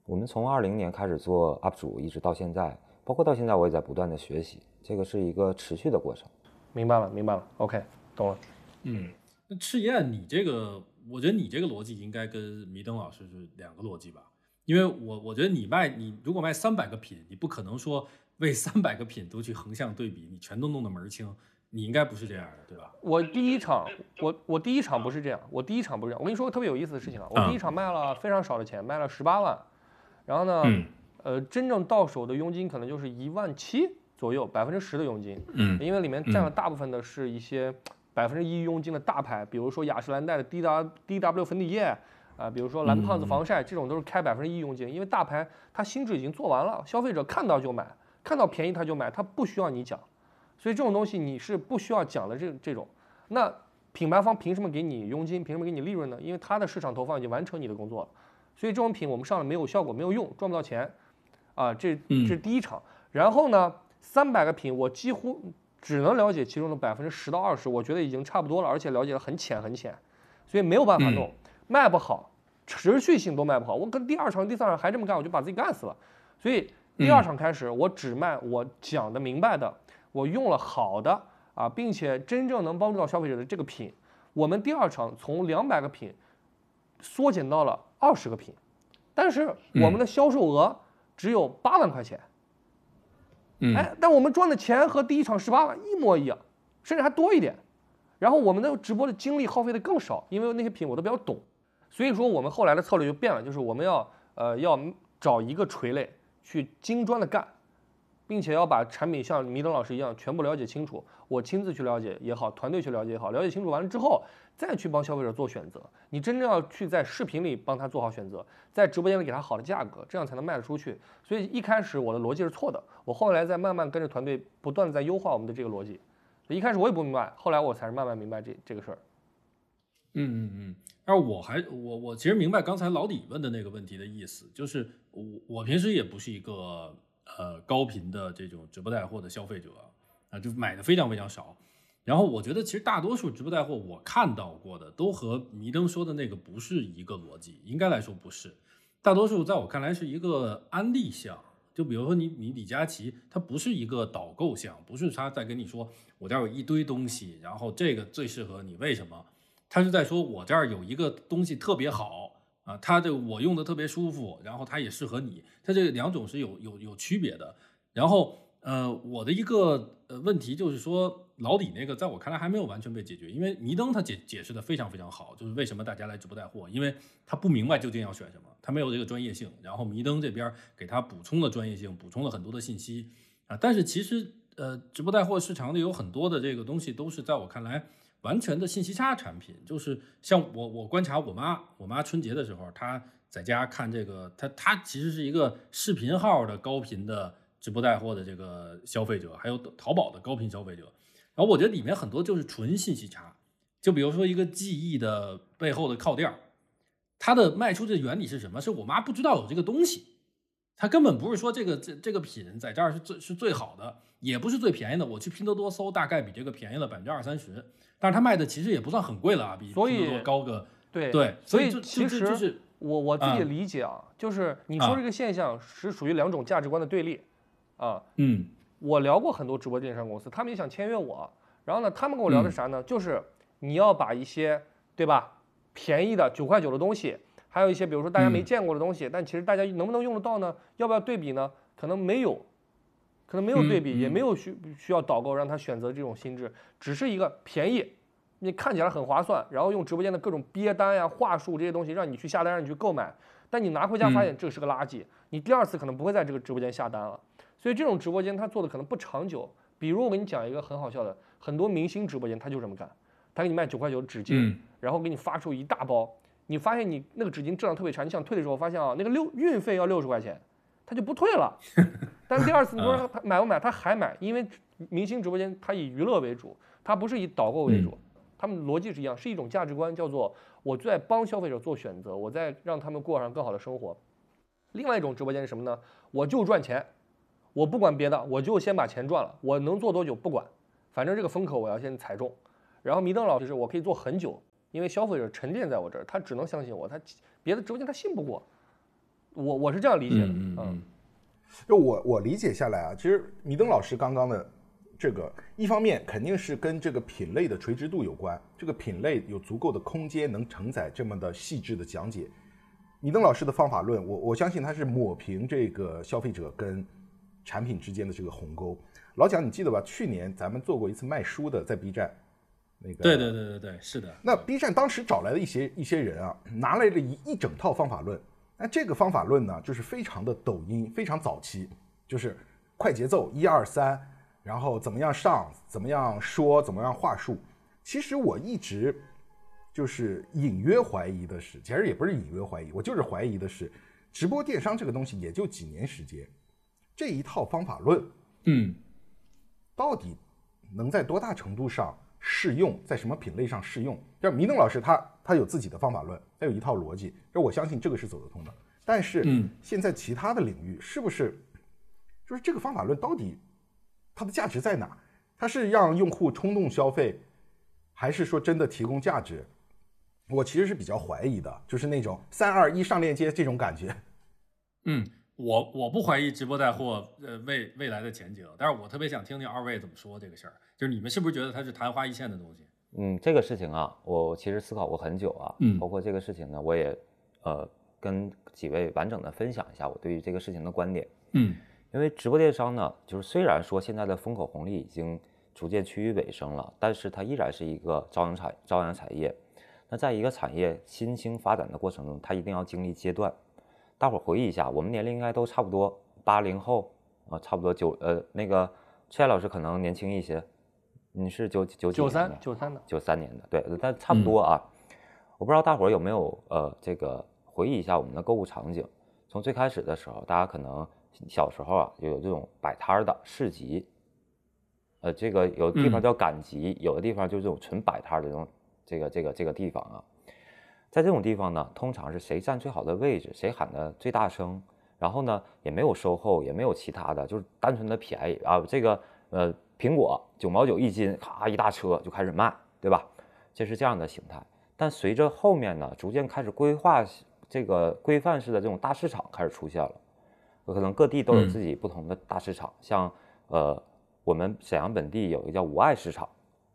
[SPEAKER 4] 我们从二零年开始做 UP 主，一直到现在，包括到现在我也在不断的学习，这个是一个持续的过程。
[SPEAKER 3] 明白了，明白了。OK，懂了。
[SPEAKER 2] 嗯，那赤焰，你这个我觉得你这个逻辑应该跟迷灯老师是两个逻辑吧？因为我我觉得你卖你如果卖三百个品，你不可能说 为三百个品都去横向对比，你全都弄得门儿清，你应该不是这样的，对吧？
[SPEAKER 3] 我第一场，我我第一场不是这样，我第一场不是这样。我跟你说个特别有意思的事情啊，我第一场卖了非常少的钱，卖了十八万，然后呢，
[SPEAKER 2] 嗯
[SPEAKER 3] 呃，真正到手的佣金可能就是一万七左右，百分之十的佣金，
[SPEAKER 2] 嗯
[SPEAKER 3] 因为里面占了大部分的是一些百分之一佣金的大牌，比如说雅诗兰黛的 D W D W 粉底液。啊、比如说蓝胖子防晒这种都是开百分之一佣金，因为大牌它心智已经做完了，消费者看到就买，看到便宜他就买，他不需要你讲，所以这种东西你是不需要讲的这这种。那品牌方凭什么给你佣金？凭什么给你利润呢？因为他的市场投放已经完成你的工作了，所以这种品我们上了没有效果，没有用，赚不到钱，啊，这这是第一场。然后呢，三百个品我几乎只能了解其中的百分之十到二十，我觉得已经差不多了，而且了解的很浅很浅，所以没有办法弄，卖不好，持续性都卖不好。我跟第二场、第三场还这么干，我就把自己干死了。所以第二场开始，我只卖我讲的明白的，我用了好的啊，并且真正能帮助到消费者的这个品。我们第二场从两百个品缩减到了二十个品，但是我们的销售额只有八万块钱。
[SPEAKER 2] 嗯
[SPEAKER 3] 哎，但我们赚的钱和第一场十八万一模一样，甚至还多一点。然后我们的直播的精力耗费的更少，因为那些品我都比较懂，所以说我们后来的策略就变了，就是我们要呃要找一个垂类去精专的干，并且要把产品像米登老师一样全部了解清楚，我亲自去了解也好，团队去了解也好，了解清楚完了之后，再去帮消费者做选择。你真正要去在视频里帮他做好选择，在直播间里给他好的价格，这样才能卖得出去。所以一开始我的逻辑是错的，我后来在慢慢跟着团队不断在优化我们的这个逻辑。一开始我也不明白，后来我才是慢慢明白这这个事儿。
[SPEAKER 2] 嗯嗯嗯，但是我还我我其实明白刚才老李问的那个问题的意思，就是我我平时也不是一个呃高频的这种直播带货的消费者啊、就买的非常非常少。然后我觉得其实大多数直播带货我看到过的都和迷灯说的那个不是一个逻辑，应该来说不是。大多数在我看来是一个安利项，就比如说你你李佳琦，他不是一个导购项，不是他在跟你说我这儿有一堆东西，然后这个最适合你，为什么？他是在说我这儿有一个东西特别好啊，他这我用的特别舒服，然后它也适合你，它这两种是有有有区别的。然后呃，我的一个呃问题就是说，老李那个在我看来还没有完全被解决，因为迷灯他解解释的非常非常好，就是为什么大家来直播带货，因为他不明白究竟要选什么，他没有这个专业性，然后迷灯这边给他补充了专业性，补充了很多的信息啊，但是其实呃，直播带货市场里有很多的这个东西都是在我看来。完全的信息差产品，就是像我我观察我妈，我妈春节的时候，她在家看这个，她她其实是一个视频号的高频的直播带货的这个消费者，还有淘宝的高频消费者。然后我觉得里面很多就是纯信息差，就比如说一个记忆的背后的靠垫，它的卖出的原理是什么？是我妈不知道有这个东西，她根本不是说这个这这个品在这儿是最是最好的，也不是最便宜的。我去拼多多搜，大概比这个便宜了百分之二三十。但是它卖的其实也不算很贵了啊，比拼多多高个
[SPEAKER 3] 对
[SPEAKER 2] 对，
[SPEAKER 3] 所以其实
[SPEAKER 2] 就是
[SPEAKER 3] 我我自己理解啊，就是你说
[SPEAKER 2] 啊
[SPEAKER 3] 这个现象是属于两种价值观的对立，啊，
[SPEAKER 2] 嗯
[SPEAKER 3] 我聊过很多直播电商公司，他们也想签约我，然后呢，他们跟我聊的啥呢？就是你要把一些对吧便宜的九块九的东西，还有一些比如说大家没
[SPEAKER 2] 嗯
[SPEAKER 3] 见过的东西，但其实大家能不能用得到呢？要不要对比呢？可能没有，可能没有对比，也没有需需要导购让他选择这种心智，只是一个便宜。你看起来很划算，然后用直播间的各种憋单呀、话术这些东西让你去下单，让你去购买，但你拿回家发现这是个垃圾，你第二次可能不会在这个直播间下单了。所以这种直播间他做的可能不长久。比如我给你讲一个很好笑的，很多明星直播间他就这么干，他给你卖九块九的纸巾，
[SPEAKER 2] 嗯
[SPEAKER 3] 然后给你发出一大包，你发现你那个纸巾质量特别差，你想退的时候发现啊，那个六运费要六十块钱，他就不退了。但是第二次你说他买不买，他还买，因为明星直播间他以娱乐为主，他不是以导购为主。他们逻辑是一样，是一种价值观，叫做我在帮消费者做选择，我在让他们过上更好的生活。另外一种直播间是什么呢？我就赚钱，我不管别的，我就先把钱赚了，我能做多久不管，反正这个风口我要先踩中。然后迷灯老师是我可以做很久，因为消费者沉淀在我这儿，他只能相信我，他别的直播间他信不过。我我是这样理解的，
[SPEAKER 2] 嗯
[SPEAKER 1] 就我我理解下来啊，其实米登老师刚刚的这个一方面肯定是跟这个品类的垂直度有关，这个品类有足够的空间能承载这么的细致的讲解。米登老师的方法论，我我相信他是抹平这个消费者跟产品之间的这个鸿沟。老蒋，你记得吧？去年咱们做过一次卖书的，在 B 站，那个
[SPEAKER 2] 对对对对对，是的。
[SPEAKER 1] 那 B 站当时找来的一些一些人啊，拿来了一一整套方法论。那这个方法论呢，就是非常的抖音，非常早期，就是快节奏，一二三，然后怎么样上，怎么样说，怎么样话术。其实我一直就是隐约怀疑的是，其实也不是隐约怀疑，我就是怀疑的是，直播电商这个东西也就几年时间，这一套方法论，
[SPEAKER 2] 嗯，
[SPEAKER 1] 到底能在多大程度上适用，在什么品类上适用？就是明登老师他他有自己的方法论，他有一套逻辑，这我相信这个是走得通的。但是，
[SPEAKER 2] 嗯，
[SPEAKER 1] 现在其他的领域是不是，就是这个方法论到底它的价值在哪？它是让用户冲动消费，还是说真的提供价值？我其实是比较怀疑的，就是那种三二一上链接这种感觉。
[SPEAKER 2] 嗯，我我不怀疑直播带货呃未未来的前景，但是我特别想听听二位怎么说这个事儿，就是你们是不是觉得它是昙花一现的东西？
[SPEAKER 4] 嗯，这个事情啊，我其实思考过很久啊，
[SPEAKER 2] 嗯
[SPEAKER 4] 包括这个事情呢，我也呃跟几位完整的分享一下我对于这个事情的观点。
[SPEAKER 2] 嗯
[SPEAKER 4] 因为直播电商呢，就是虽然说现在的风口红利已经逐渐趋于尾声了，但是它依然是一个朝阳产朝阳产业。那在一个产业新兴发展的过程中，它一定要经历阶段。大伙儿回忆一下，我们年龄应该都差不多，八零后啊，差不多九呃那个赤岩老师可能年轻一些，你是九九几
[SPEAKER 3] 九三
[SPEAKER 4] 的
[SPEAKER 3] 九三的，
[SPEAKER 4] 九三年的，对，但差不多啊。我不知道大伙儿有没有呃这个回忆一下我们的购物场景。从最开始的时候，大家可能小时候啊就有这种摆摊儿的市集，呃，这个有的地方
[SPEAKER 2] 嗯
[SPEAKER 4] 叫赶集，有的地方就是这种纯摆摊儿的这种这个这个这个地方啊。在这种地方呢，通常是谁占最好的位置，谁喊的最大声，然后呢也没有售后，也没有其他的，就是单纯的便宜啊。这个呃苹果九毛九一斤，咔一大车就开始卖，对吧？这是这样的形态。但随着后面呢，逐渐开始规划这个规范式的这种大市场开始出现了，可能各地都有
[SPEAKER 2] 嗯
[SPEAKER 4] 自己不同的大市场，像呃我们沈阳本地有一个叫无爱市场，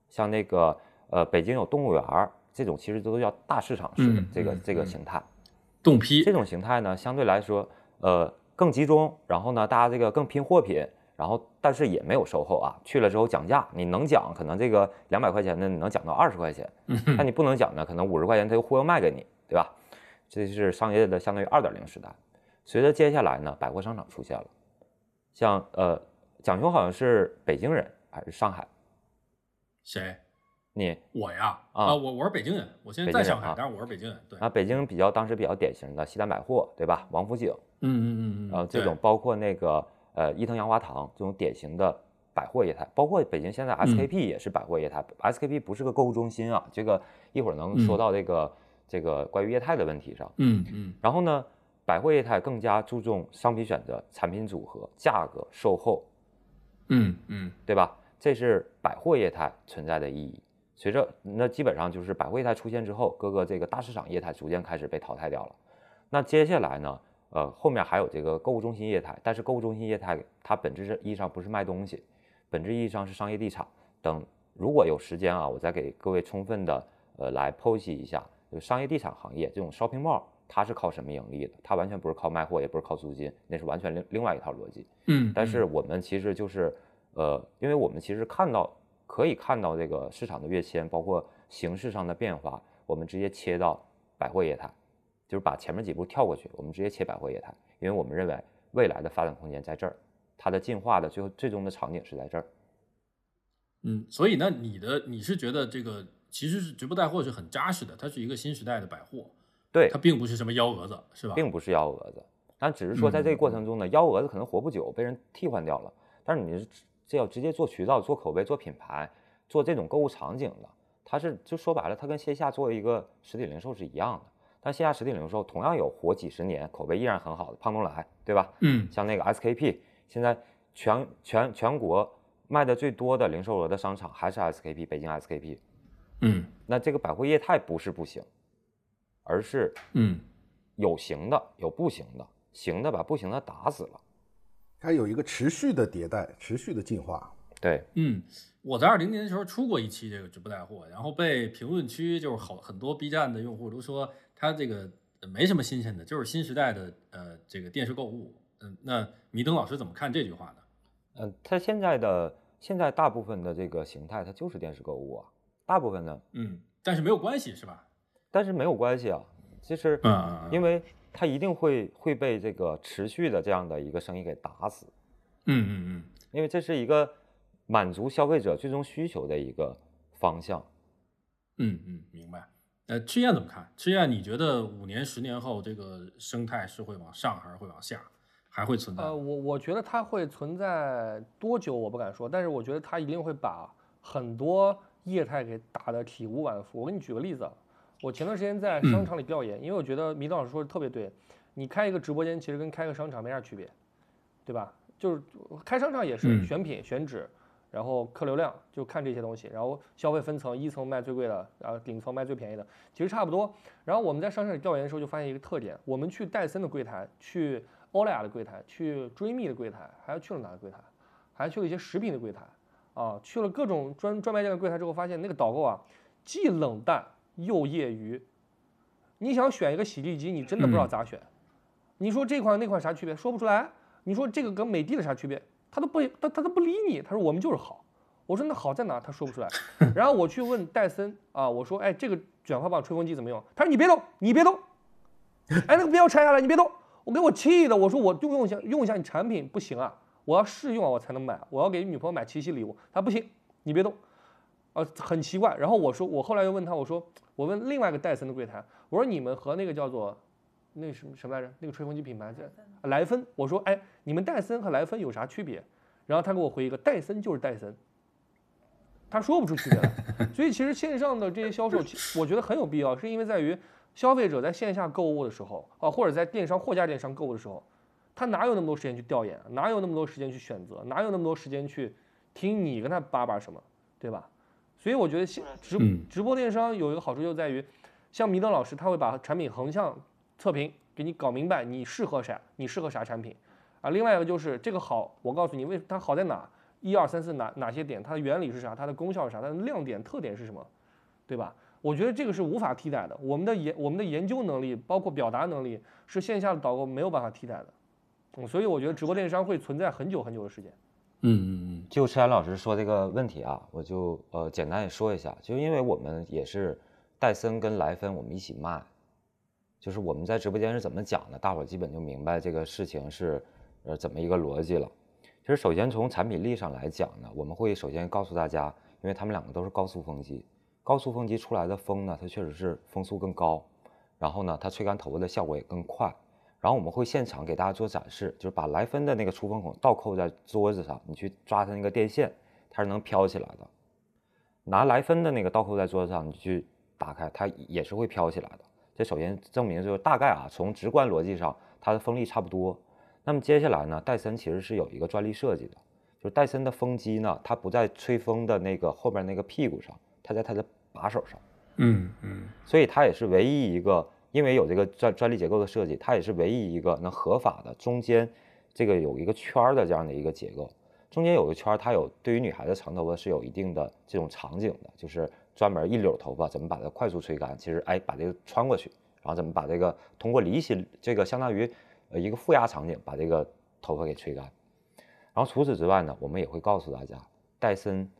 [SPEAKER 4] 像那个呃北京有动物园儿，这种其实都叫大市场式的
[SPEAKER 2] 嗯
[SPEAKER 4] 这个、这个形态。
[SPEAKER 2] 动批
[SPEAKER 4] 这种形态呢，相对来说，呃，更集中，然后呢，大家这个更拼货品，然后但是也没有售后啊。去了之后讲价，你能讲，可能这个两百块钱的你能讲到二十块钱，但你不能讲呢，可能五十块钱他就忽悠卖给你，对吧？这是商业的相当于二点零时代。随着接下来呢，百货商场出现了，像呃，蒋兄好像是北京人还是上海？
[SPEAKER 2] 谁？
[SPEAKER 4] 你
[SPEAKER 2] 我呀
[SPEAKER 4] 啊
[SPEAKER 2] 我我是北京人，我现在在上海但是我是北京人。对，
[SPEAKER 4] 啊，北京比较当时比较典型的西单百货，对吧？王府井，
[SPEAKER 2] 嗯嗯嗯嗯，
[SPEAKER 4] 呃，这种包括那个呃伊藤洋华堂这种典型的百货业态，包括北京现在
[SPEAKER 2] 嗯
[SPEAKER 4] SKP 也是百货业态、s k p 不是个购物中心啊，这个一会儿能说
[SPEAKER 2] 嗯
[SPEAKER 4] 到这个、这个关于业态的问题上。
[SPEAKER 2] 嗯嗯
[SPEAKER 4] 然后呢，百货业态更加注重商品选择、产品组合、价格、售后，
[SPEAKER 2] 嗯嗯
[SPEAKER 4] 对吧？这是百货业态存在的意义。随着那基本上就是百货业态出现之后，各个这个大市场业态逐渐开始被淘汰掉了。那接下来呢，呃，后面还有这个购物中心业态，但是购物中心业态它本质意义上不是卖东西，本质意义上是商业地产。等如果有时间啊，我再给各位充分的呃来剖析一下，就商业地产行业这种 shopping mall 它是靠什么盈利的？它完全不是靠卖货，也不是靠租金，那是完全另另外一套逻辑。
[SPEAKER 2] 嗯，
[SPEAKER 4] 但是我们其实就是，呃，因为我们其实看到可以看到这个市场的跃迁，包括形式上的变化，我们直接切到百货业态，就是把前面几步跳过去，我们直接切百货业态，因为我们认为未来的发展空间在这儿，它的进化的最后最终的场景是在这儿。
[SPEAKER 2] 嗯，所以呢，你的你是觉得这个其实是直播带货是很扎实的，它是一个新时代的百货，
[SPEAKER 4] 对
[SPEAKER 2] 它，并不是什么幺蛾子，是吧？
[SPEAKER 4] 并不是幺蛾子，但只是说在这个过程中呢，幺蛾子可能活不久，被人替换掉了。但是你是这要直接做渠道、做口碑、做品牌、做这种购物场景的，它是就说白了，它跟线下做一个实体零售是一样的。但线下实体零售同样有活几十年、口碑依然很好的胖东来，对吧？
[SPEAKER 2] 嗯
[SPEAKER 4] 像那个 SKP，现在全全全国卖的最多的零售额的商场还是 SKP，北京 SKP。
[SPEAKER 2] 嗯
[SPEAKER 4] 那这个百货业态不是不行，而是
[SPEAKER 2] 嗯
[SPEAKER 4] 有行的，有不行的，行的把不行的打死了。
[SPEAKER 1] 它有一个持续的迭代，持续的进化。
[SPEAKER 4] 对，
[SPEAKER 2] 嗯，我在二零年的时候出过一期这个直播带货，然后被评论区就是好很多 B 站的用户都说它这个没什么新鲜的，就是新时代的呃这个电视购物。嗯，那米登老师怎么看这句话呢？
[SPEAKER 4] 嗯，它现在的现在大部分的这个形态，它就是电视购物啊，大部分的，
[SPEAKER 2] 嗯，但是没有关系是吧？
[SPEAKER 4] 但是没有关系啊，其实，
[SPEAKER 2] 嗯，
[SPEAKER 4] 因为它一定会会被这个持续的这样的一个生意给打死。
[SPEAKER 2] 嗯嗯嗯，
[SPEAKER 4] 因为这是一个满足消费者最终需求的一个方向。
[SPEAKER 2] 嗯嗯，明白。呃，赤焰怎么看？赤焰，你觉得五年、十年后这个生态是会往上还是会往下？还会存在？
[SPEAKER 3] 呃，我我觉得它会存在多久我不敢说，但是我觉得它一定会把很多业态给打得体无完肤。我给你举个例子，我前段时间在商场里调研，因为我觉得米老师说的特别对，你开一个直播间其实跟开个商场没啥区别，对吧？就是开商场也是选品选址，然后客流量就看这些东西，然后消费分层，一层卖最贵的，然后顶层卖最便宜的，其实差不多。然后我们在商场里调研的时候就发现一个特点，我们去戴森的柜台去。欧莱雅的柜台，去追觅的柜台，还去了哪个柜台？还去了一些食品的柜台，啊，去了各种专专卖店的柜台之后，发现那个导购啊，既冷淡又业余。你想选一个洗地机，你真的不知道咋选。你说这款那款啥区别？说不出来。你说这个跟美的的啥区别？他都不他他都不理你。他说我们就是好。我说那好在哪？他说不出来。然后我去问戴森啊，我说哎这个卷发棒吹风机怎么用？他说你别动，你别动。哎那个不要拆下来，你别动。我给我气的，我说我就用一下用一下你产品不行啊，我要试用啊我才能买，我要给女朋友买七夕礼物，他不行，你别动，啊很奇怪。然后我说我后来又问他，我说我问另外一个戴森的柜台，我说你们和那个叫做那什么什么来着，那个吹风机品牌叫莱芬，我说哎你们戴森和莱芬有啥区别？然后他给我回一个戴森就是戴森，他说不出区别来。所以其实线上的这些销售，我觉得很有必要，是因为在于。消费者在线下购物的时候啊，或者在电商货架电商购物的时候，他哪有那么多时间去调研？哪有那么多时间去选择？哪有那么多时间去听你跟他叭叭什么，对吧？所以我觉得直直播电商有一个好处就在于，像米登老师他会把产品横向测评给你搞明白，你适合啥？你适合啥产品？啊，另外一个就是这个好，我告诉你为它好在哪？一二三四哪哪些点？它的原理是啥？它的功效是啥？它的亮点特点是什么？对吧？我觉得这个是无法替代的。我们的研我们的研究能力，包括表达能力，是线下的导购没有办法替代的。嗯，所以我觉得直播电商会存在很久很久的时间。
[SPEAKER 2] 嗯嗯嗯。
[SPEAKER 4] 就赤岩老师说这个问题啊，我就呃简单也说一下。就因为我们也是戴森跟莱芬我们一起卖，就是我们在直播间是怎么讲的，大伙儿基本就明白这个事情是呃怎么一个逻辑了。其实首先从产品力上来讲呢，我们会首先告诉大家，因为他们两个都是高速风机。高速风机出来的风呢，它确实是风速更高，然后呢，它吹干头发的效果也更快。然后我们会现场给大家做展示，就是把莱芬的那个出风口倒扣在桌子上，你去抓它那个电线，它是能飘起来的。拿莱芬的那个倒扣在桌子上，你去打开，它也是会飘起来的。这首先证明就是大概啊，从直观逻辑上，它的风力差不多。那么接下来呢，戴森其实是有一个专利设计的，就是戴森的风机呢，它不在吹风的那个后边那个屁股上，它在它的。把手上，
[SPEAKER 2] 嗯嗯，
[SPEAKER 4] 所以它也是唯一一个，因为有这个专专利结构的设计，它也是唯一一个能合法的中间这个有一个圈儿的这样的一个结构，中间有个圈儿，它有对于女孩子长头发是有一定的这种场景的，就是专门一绺头发怎么把它快速吹干，其实哎把这个穿过去，然后怎么把这个通过离心这个相当于呃一个负压场景把这个头发给吹干，然后除此之外呢，我们也会告诉大家，戴森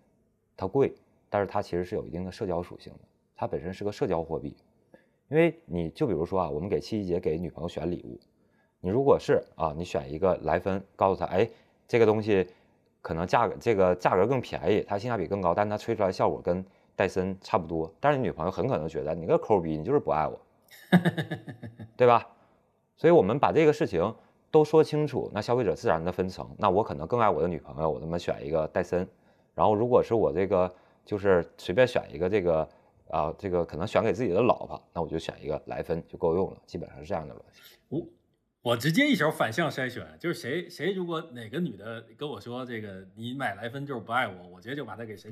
[SPEAKER 4] 它贵。但是它其实是有一定的社交属性的，它本身是个社交货币，因为你就比如说啊，我们给七夕节给女朋友选礼物，你如果是啊，你选一个莱芬，告诉她，哎，这个东西可能价格这个价格更便宜，它性价比更高，但它吹出来效果跟戴森差不多，但是你女朋友很可能觉得你个抠逼，你就是不爱我，对吧？所以我们把这个事情都说清楚，那消费者自然的分层，那我可能更爱我的女朋友，我他妈选一个戴森，然后如果是我这个。就是随便选一个这个啊，这个可能选给自己的老婆，那我就选一个莱芬就够用了，基本上是这样的逻辑。
[SPEAKER 2] 我我直接一手反向筛选，就是谁谁如果哪个女的跟我说这个你买莱芬就是不爱我，我直接就把她给谁。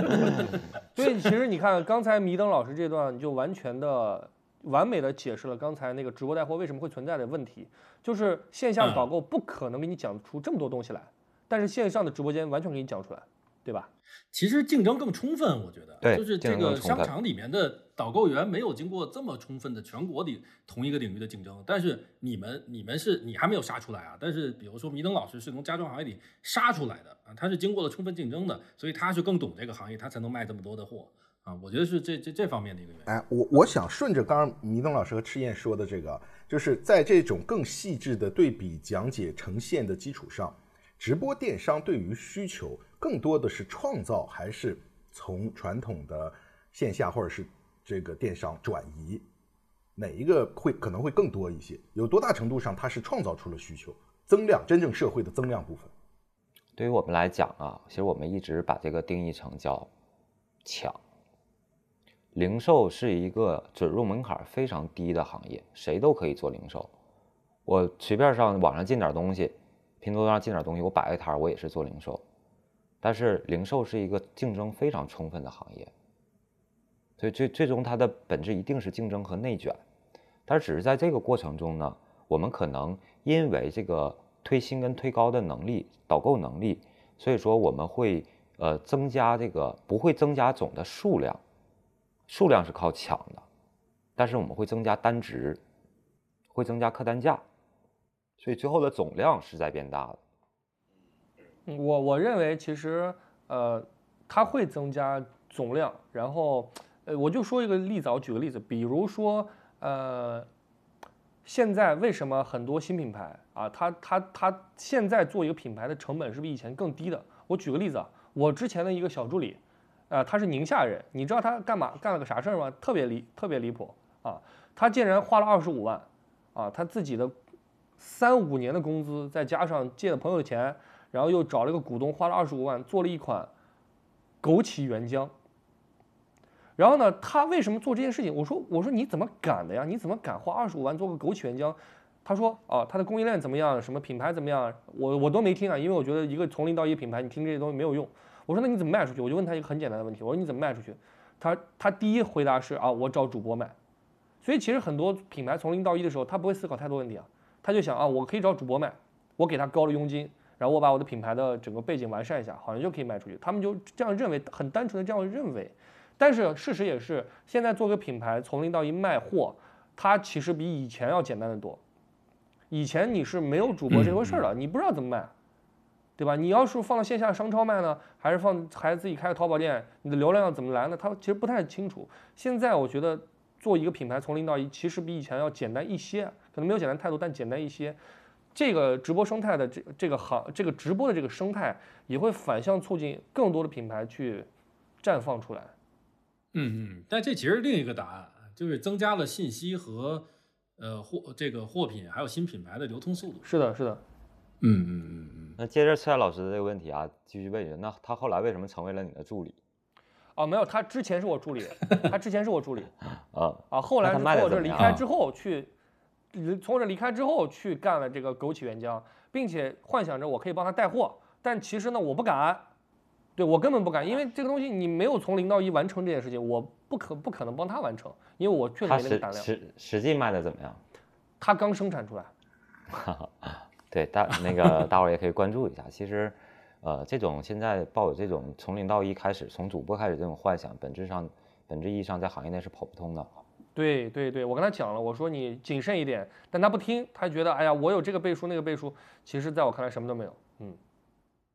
[SPEAKER 3] 所以其实你看刚才迷登老师这段就完全的完美的解释了刚才那个直播带货为什么会存在的问题，就是线下的导购不可能给你讲出这么多东西来。但是线上的直播间完全给你讲出来，对吧？
[SPEAKER 2] 其实竞争更充分，我觉得，
[SPEAKER 4] 对
[SPEAKER 2] 就是这个商场里面的导购员没有经过这么充分的全国的同一个领域的竞争，但是你们你们是你还没有杀出来啊，但是比如说迷登老师是从家装行业里杀出来的啊，他是经过了充分竞争的，所以他是更懂这个行业，他才能卖这么多的货啊，我觉得是这这这方面的一个原因。
[SPEAKER 1] 哎，我我想顺着刚刚迷登老师和赤焰说的这个，就是在这种更细致的对比讲解呈现的基础上，直播电商对于需求更多的是创造，还是从传统的线下或者是这个电商转移？哪一个会可能会更多一些？有多大程度上它是创造出了需求，增量真正社会的增量部分？
[SPEAKER 4] 对于我们来讲啊，其实我们一直把这个定义成叫抢。零售是一个准入门槛非常低的行业，谁都可以做零售。我随便上网上进点东西，拼多多上进点东西，我摆个摊儿，我也是做零售。但是零售是一个竞争非常充分的行业，所以最最终它的本质一定是竞争和内卷。但是只是在这个过程中呢，我们可能因为这个推新跟推高的能力、导购能力，所以说我们会呃增加这个不会增加总的数量，数量是靠抢的，但是我们会增加单值，会增加客单价，所以最后的总量是在变大的。
[SPEAKER 3] 我我认为其实呃，它会增加总量，然后呃，我就说一个例子，我举个例子，比如说呃，现在为什么很多新品牌啊，它它它现在做一个品牌的成本是比以前更低的？我举个例子啊，我之前的一个小助理，啊，他是宁夏人，你知道他干嘛干了个啥事儿吗？特别离特别离谱啊，他竟然花了二十五万，啊，他自己的三五年的工资，再加上借的朋友的钱。然后又找了个股东，花了二十五万做了一款枸杞原浆。然后呢，他为什么做这件事情？我说我说你怎么敢的呀？你怎么敢花二十五万做个枸杞原浆？他说啊，他的供应链怎么样？什么品牌怎么样？我我都没听啊，因为我觉得一个从零到一品牌，你听这些东西没有用。我说那你怎么卖出去？我就问他一个很简单的问题，我说你怎么卖出去？他他第一回答是啊，我找主播卖。所以其实很多品牌从零到一的时候，他不会思考太多问题啊，他就想啊，我可以找主播卖，我给他高了佣金。然后我把我的品牌的整个背景完善一下，好像就可以卖出去。他们就这样认为，很单纯的这样认为。但是事实也是，现在做个品牌从零到一卖货，它其实比以前要简单的多。以前你是没有主播这回事儿的，你不知道怎么卖，对吧？你要是放到线下商超卖呢，还是放还是自己开个淘宝店，你的流量要怎么来呢？他其实不太清楚。现在我觉得做一个品牌从零到一，其实比以前要简单一些，可能没有简单太多，但简单一些。这个直播生态的这这个行这个直播的这个生态也会反向促进更多的品牌去绽放出来。
[SPEAKER 2] 嗯嗯，但这其实另一个答案就是增加了信息和呃货这个货品还有新品牌的流通速度。
[SPEAKER 3] 是的，是的。
[SPEAKER 2] 嗯嗯嗯嗯。
[SPEAKER 4] 那接着赤岩老师的这个问题啊，继续问一下，那他后来为什么成为了你的助理？
[SPEAKER 3] 哦，没有，他之前是我助理，他之前是我助理
[SPEAKER 4] 啊
[SPEAKER 3] 啊，后来从我这离开之后去。从我这离开之后，去干了这个枸杞原浆，并且幻想着我可以帮他带货，但其实呢，我不敢，对我根本不敢，因为这个东西你没有从零到一完成这件事情，我不可不可能帮他完成，因为我确实没那个胆量。
[SPEAKER 4] 实实际卖的怎么样？
[SPEAKER 3] 他刚生产出来，
[SPEAKER 4] 对，大那个大伙儿也可以关注一下。其实，呃，这种现在抱有这种从零到一开始，从主播开始这种幻想，本质上本质意义上在行业内是跑不通的。
[SPEAKER 3] 对对对，我跟他讲了，我说你谨慎一点，但他不听，他觉得哎呀，我有这个背书那个背书，其实在我看来什么都没有。嗯，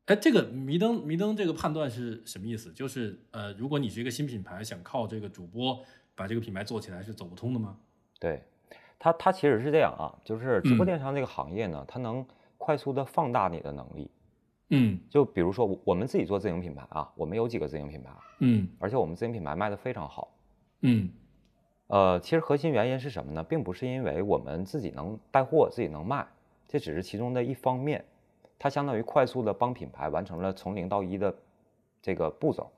[SPEAKER 2] 哎，这个迷灯迷灯这个判断是什么意思？就是呃，如果你是一个新品牌，想靠这个主播把这个品牌做起来，是走不通的吗？
[SPEAKER 4] 对，它它其实是这样啊，就是直播
[SPEAKER 2] 嗯
[SPEAKER 4] 电商这个行业呢，它能快速的放大你的能力。
[SPEAKER 2] 嗯
[SPEAKER 4] 就比如说我我们自己做自营品牌啊，我们有几个自营品牌，
[SPEAKER 2] 嗯
[SPEAKER 4] 而且我们自营品牌卖的非常好。
[SPEAKER 2] 嗯
[SPEAKER 4] 呃，其实核心原因是什么呢？并不是因为我们自己能带货、自己能卖，这只是其中的一方面。它相当于快速的帮品牌完成了从零到一的这个步骤，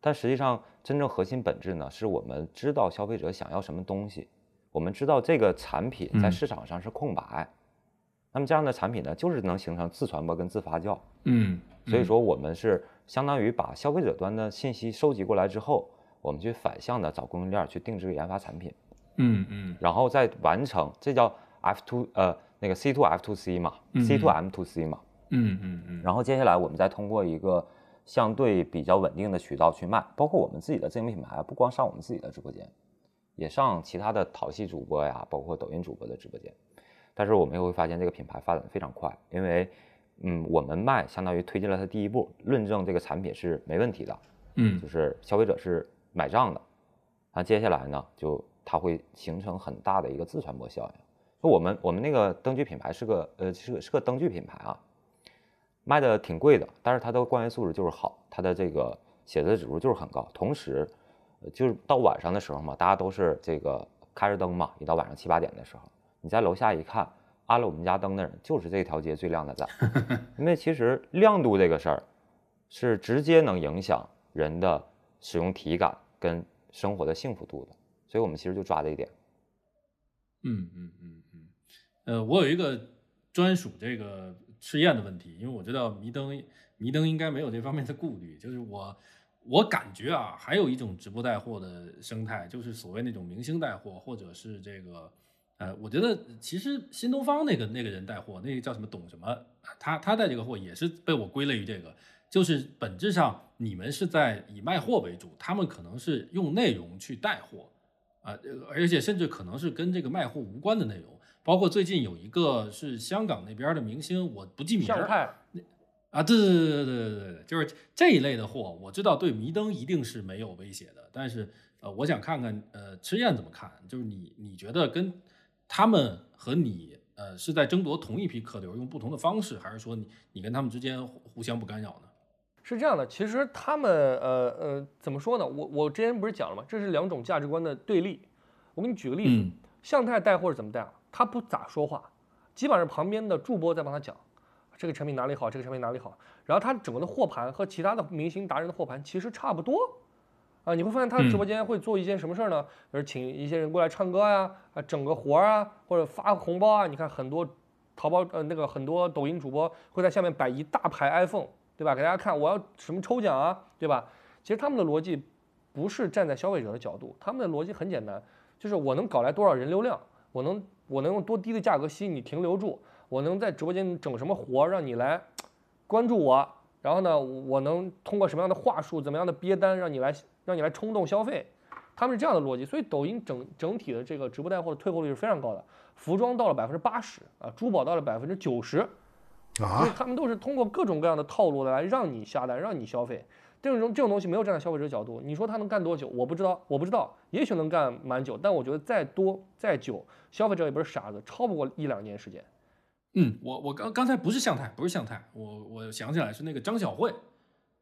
[SPEAKER 4] 但实际上真正核心本质呢，是我们知道消费者想要什么东西，我们知道这个产品在
[SPEAKER 2] 嗯
[SPEAKER 4] 市场上是空白，那么这样的产品呢，就是能形成自传播跟自发酵。
[SPEAKER 2] 嗯，
[SPEAKER 4] 所以说，我们是相当于把消费者端的信息收集过来之后，我们去反向的找供应链儿去定制研发产品，
[SPEAKER 2] 嗯嗯。
[SPEAKER 4] 然后再完成，这叫 F to 呃那个 C to F to C 嘛
[SPEAKER 2] 嗯
[SPEAKER 4] ，C to M to C 嘛，
[SPEAKER 2] 嗯嗯嗯，
[SPEAKER 4] 然后接下来我们再通过一个相对比较稳定的渠道去卖，包括我们自己的自营品牌，不光上我们自己的直播间，也上其他的淘系主播呀，包括抖音主播的直播间。但是我们也会发现这个品牌发展的非常快，因为嗯，我们卖相当于推进了它第一步，论证这个产品是没问题的，
[SPEAKER 2] 嗯。
[SPEAKER 4] 就是消费者是买账的。那接下来呢，就它会形成很大的一个自传播效应。就我们我们那个灯具品牌是个呃是个是个灯具品牌啊，卖的挺贵的，但是它的官员素质就是好，它的这个写字指数就是很高。同时，就是到晚上的时候嘛，大家都是这个开着灯嘛，一到晚上七八点的时候，你在楼下一看，安了我们家灯的人就是这条街最亮的站，因为其实亮度这个事儿是直接能影响人的使用体感跟生活的幸福度的，所以我们其实就抓这一点。
[SPEAKER 2] 嗯嗯嗯嗯，呃，我有一个专属这个试验的问题，因为我知道迷灯迷灯应该没有这方面的顾虑，就是我我感觉啊，还有一种直播带货的生态，就是所谓那种明星带货，或者是这个呃，我觉得其实新东方那个那个人带货，那个叫什么董什么，他他带这个货也是被我归类于这个，就是本质上你们是在以卖货为主，他们可能是用内容去带货。啊，呃而且甚至可能是跟这个卖货无关的内容，包括最近有一个是香港那边的明星，我不记名儿啊，对对对对对对对，就是这一类的货，我知道对迷灯一定是没有威胁的，但是呃，我想看看呃吃燕怎么看，就是你你觉得跟他们和你呃是在争夺同一批客流，用不同的方式，还是说你你跟他们之间互互相不干扰呢？
[SPEAKER 3] 是这样的，其实他们呃呃怎么说呢？我我之前不是讲了吗？这是两种价值观的对立。我给你举个例子，
[SPEAKER 2] 嗯
[SPEAKER 3] 向太带货是怎么带啊？他不咋说话，基本上旁边的助播在帮他讲这个产品哪里好，这个产品哪里好。然后他整个的货盘和其他的明星达人的货盘其实差不多啊。你会发现他的直播间会做一件什么事儿呢？就是请一些人过来唱歌呀，啊整个活儿啊，或者发个红包啊。你看很多淘宝呃那个很多抖音主播会在下面摆一大排 iPhone，对吧？给大家看我要什么抽奖啊，对吧？其实他们的逻辑不是站在消费者的角度，他们的逻辑很简单，就是我能搞来多少人流量，我能我能用多低的价格吸引你停留住，我能在直播间整什么活让你来关注我，然后呢，我能通过什么样的话术、怎么样的憋单让你来让你来冲动消费，他们是这样的逻辑，所以抖音整整体的这个直播带货的退货率是非常高的，服装到了百分之八十啊，珠宝到了百分之九十，
[SPEAKER 1] 啊，
[SPEAKER 3] 他们都是通过各种各样的套路来让你下单，让你消费。这种这种东西没有站在消费者角度，你说他能干多久？我不知道，我不知道，也许能干蛮久，但我觉得再多再久，消费者也不是傻子，超不过一两年时间。
[SPEAKER 2] 嗯，我我刚刚才不是向太，不是向太，我我想起来是那个张小慧，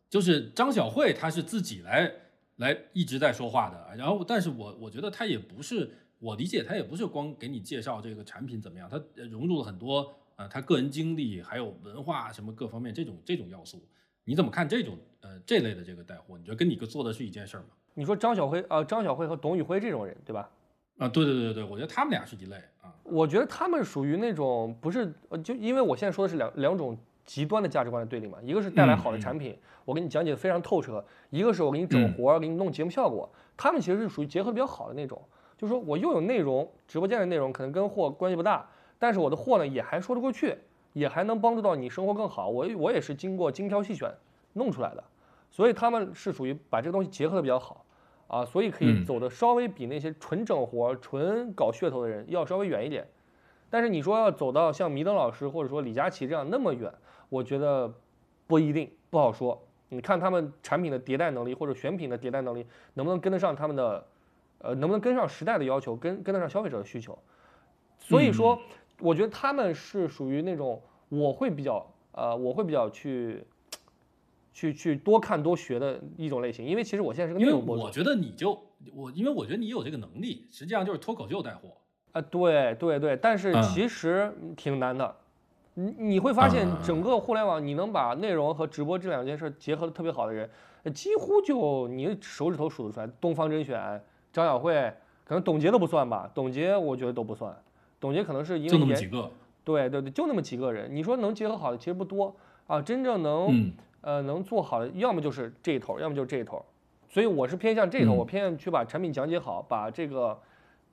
[SPEAKER 2] 就是张小慧，她是自己来来一直在说话的。然后，但是我我觉得她也不是，我理解她也不是光给你介绍这个产品怎么样，她呃融入了很多呃他个人经历，还有文化什么各方面这种这种要素。你怎么看这种呃这类的这个带货？你觉得跟你做的是一件事儿吗？
[SPEAKER 3] 你说张小辉啊、张小辉和董宇辉这种人，对吧？
[SPEAKER 2] 啊，对对对对对，我觉得他们俩是一类啊。
[SPEAKER 3] 我觉得他们属于那种不是，呃就因为我现在说的是两两种极端的价值观的对立嘛，一个是带来好的产品，我给你讲解的非常透彻；一个是我给你整活儿，给你弄节目效果。他们其实是属于结合比较好的那种，就是说我又有内容，直播间的内容可能跟货关系不大，但是我的货呢也还说得过去，也还能帮助到你生活更好。我我也是经过精挑细选弄出来的，所以他们是属于把这个东西结合的比较好。啊，所以可以
[SPEAKER 2] 嗯
[SPEAKER 3] 走的稍微比那些纯整活、纯搞噱头的人要稍微远一点。但是你说要走到像迷灯老师或者说李佳琦这样那么远，我觉得不一定，不好说。你看他们产品的迭代能力或者选品的迭代能力，能不能跟得上他们的，呃，能不能跟上时代的要求，跟跟得上消费者的需求？所以说，我觉得他们是属于那种我会比较，呃，我会比较去。去去多看多学的一种类型，因为其实我现在是个
[SPEAKER 2] 因为
[SPEAKER 3] 内容博主
[SPEAKER 2] 我觉得你就我，因为我觉得你有这个能力，实际上就是脱口秀带货。
[SPEAKER 3] 啊，对对对，但是
[SPEAKER 2] 嗯
[SPEAKER 3] 其实挺难的。你你会发现整个互联网，你能把内容和直播这两件事结合的特别好的人，呃几乎就你手指头数得出来。东方甄选、张小慧，可能董洁都不算吧，董洁我觉得都不算。董洁可能是因
[SPEAKER 2] 就
[SPEAKER 3] 为就
[SPEAKER 2] 那么几个，
[SPEAKER 3] 对对对，就那么几个人。你说能结合好的其实不多啊，真正能、
[SPEAKER 2] 嗯
[SPEAKER 3] 呃能做好的，要么就是这一头，要么就是这一头。所以我是偏向这一头，
[SPEAKER 2] 嗯
[SPEAKER 3] 我偏向去把产品讲解好，把这个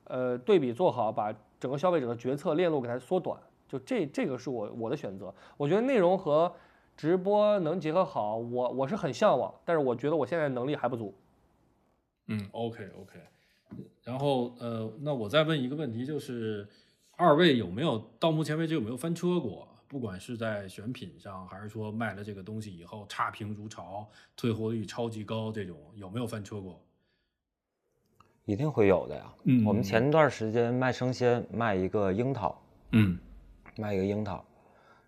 [SPEAKER 3] 呃对比做好，把整个消费者的决策链路给它缩短，就这这个是我我的选择。我觉得内容和直播能结合好，我我是很向往，但是我觉得我现在能力还不足。
[SPEAKER 2] 嗯，OK OK。然后呃，那我再问一个问题，就是二位有没有到目前为止有没有翻车过？不管是在选品上，还是说卖了这个东西以后差评如潮，退货率超级高，这种有没有翻车过？
[SPEAKER 4] 一定会有的呀。
[SPEAKER 2] 嗯
[SPEAKER 4] 我们前段时间卖生鲜，卖一个樱桃，
[SPEAKER 2] 嗯
[SPEAKER 4] 卖一个樱桃，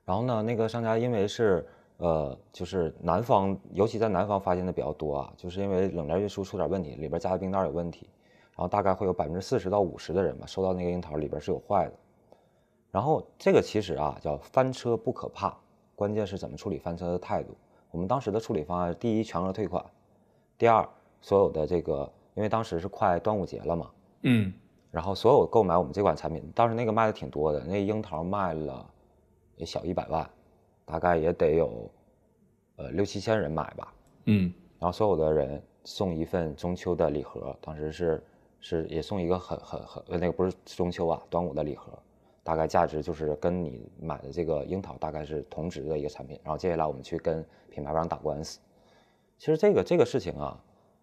[SPEAKER 4] 然后呢，那个商家因为是呃，就是南方，尤其在南方发现的比较多啊，就是因为冷链运输出点问题，里边加的冰袋有问题，然后大概会有百分之四十到五十的人吧，收到那个樱桃里边是有坏的。然后这个其实啊叫翻车不可怕，关键是怎么处理翻车的态度。我们当时的处理方案，第一全额退款，第二所有的这个，因为当时是快端午节了嘛，
[SPEAKER 2] 嗯
[SPEAKER 4] 然后所有购买我们这款产品，当时那个卖的挺多的，那樱桃卖了也小一百万，大概也得有呃六七千人买吧。
[SPEAKER 2] 嗯
[SPEAKER 4] 然后所有的人送一份中秋的礼盒，当时是是也送一个很很很呃那个不是中秋啊，端午的礼盒，大概价值就是跟你买的这个樱桃大概是同值的一个产品。然后接下来我们去跟品牌方打官司。其实这个这个事情啊，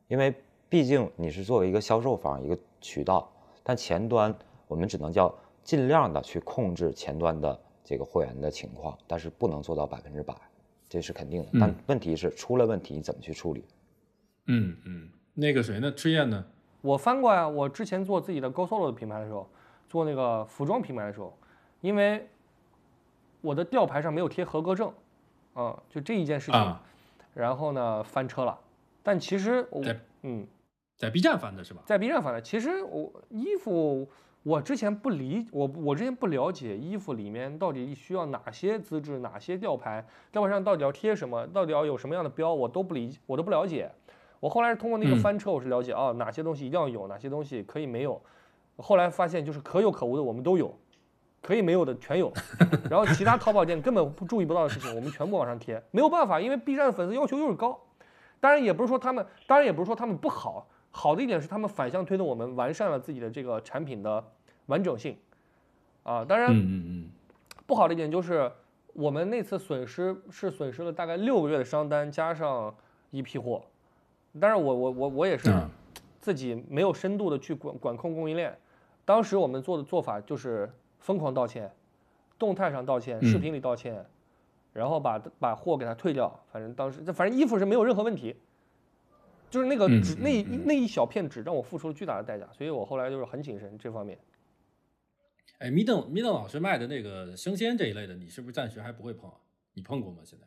[SPEAKER 4] 因为毕竟你是作为一个销售方一个渠道，但前端我们只能叫尽量的去控制前端的这个货源的情况，但是不能做到百分之百，这是肯定的。但
[SPEAKER 2] 嗯
[SPEAKER 4] 问题是出了问题你怎么去处理？
[SPEAKER 2] 嗯嗯，那个谁呢？赤焰呢？
[SPEAKER 3] 我翻过呀，我之前做自己的 Go Solo 的品牌的时候，做那个服装品牌的时候，因为我的吊牌上没有贴合格证，啊、就这一件事情，
[SPEAKER 2] 啊，
[SPEAKER 3] 然后呢翻车了。但其实我
[SPEAKER 2] 在
[SPEAKER 3] 嗯，
[SPEAKER 2] 在 B 站翻的是吧？
[SPEAKER 3] 在 B 站翻的，其实我衣服我之前不理我我之前不了解衣服里面到底需要哪些资质，哪些吊牌，吊牌上到底要贴什么，到底要有什么样的标，我都不理我都不了解。我后来是通过那个
[SPEAKER 2] 嗯
[SPEAKER 3] 翻车，我是了解啊、哪些东西一定要有，哪些东西可以没有。后来发现就是可有可无的我们都有，可以没有的全有。然后其他淘宝店根本不注意不到的事情，我们全部往上贴。没有办法，因为 B 站的粉丝要求又是高。当然也不是说他们，当然也不是说他们不好，好的一点是他们反向推动我们完善了自己的这个产品的完整性。啊，当然
[SPEAKER 2] 嗯嗯嗯，
[SPEAKER 3] 不好的一点就是我们那次损失是损失了大概六个月的商单，加上一批货。但是我我我我也是
[SPEAKER 2] 嗯
[SPEAKER 3] 自己没有深度的去管管控供应链。当时我们做的做法就是疯狂道歉，动态上道歉，视
[SPEAKER 2] 嗯
[SPEAKER 3] 频里道歉，然后把把货给他退掉。反正当时反正衣服是没有任何问题，就是那个
[SPEAKER 2] 嗯
[SPEAKER 3] 纸、那那一小片纸让我付出了巨大的代价，所以我后来就是很谨慎这方面。
[SPEAKER 2] 哎，米邓米邓老师卖的那个生鲜这一类的，你是不是暂时还不会碰啊？你碰过吗？现在？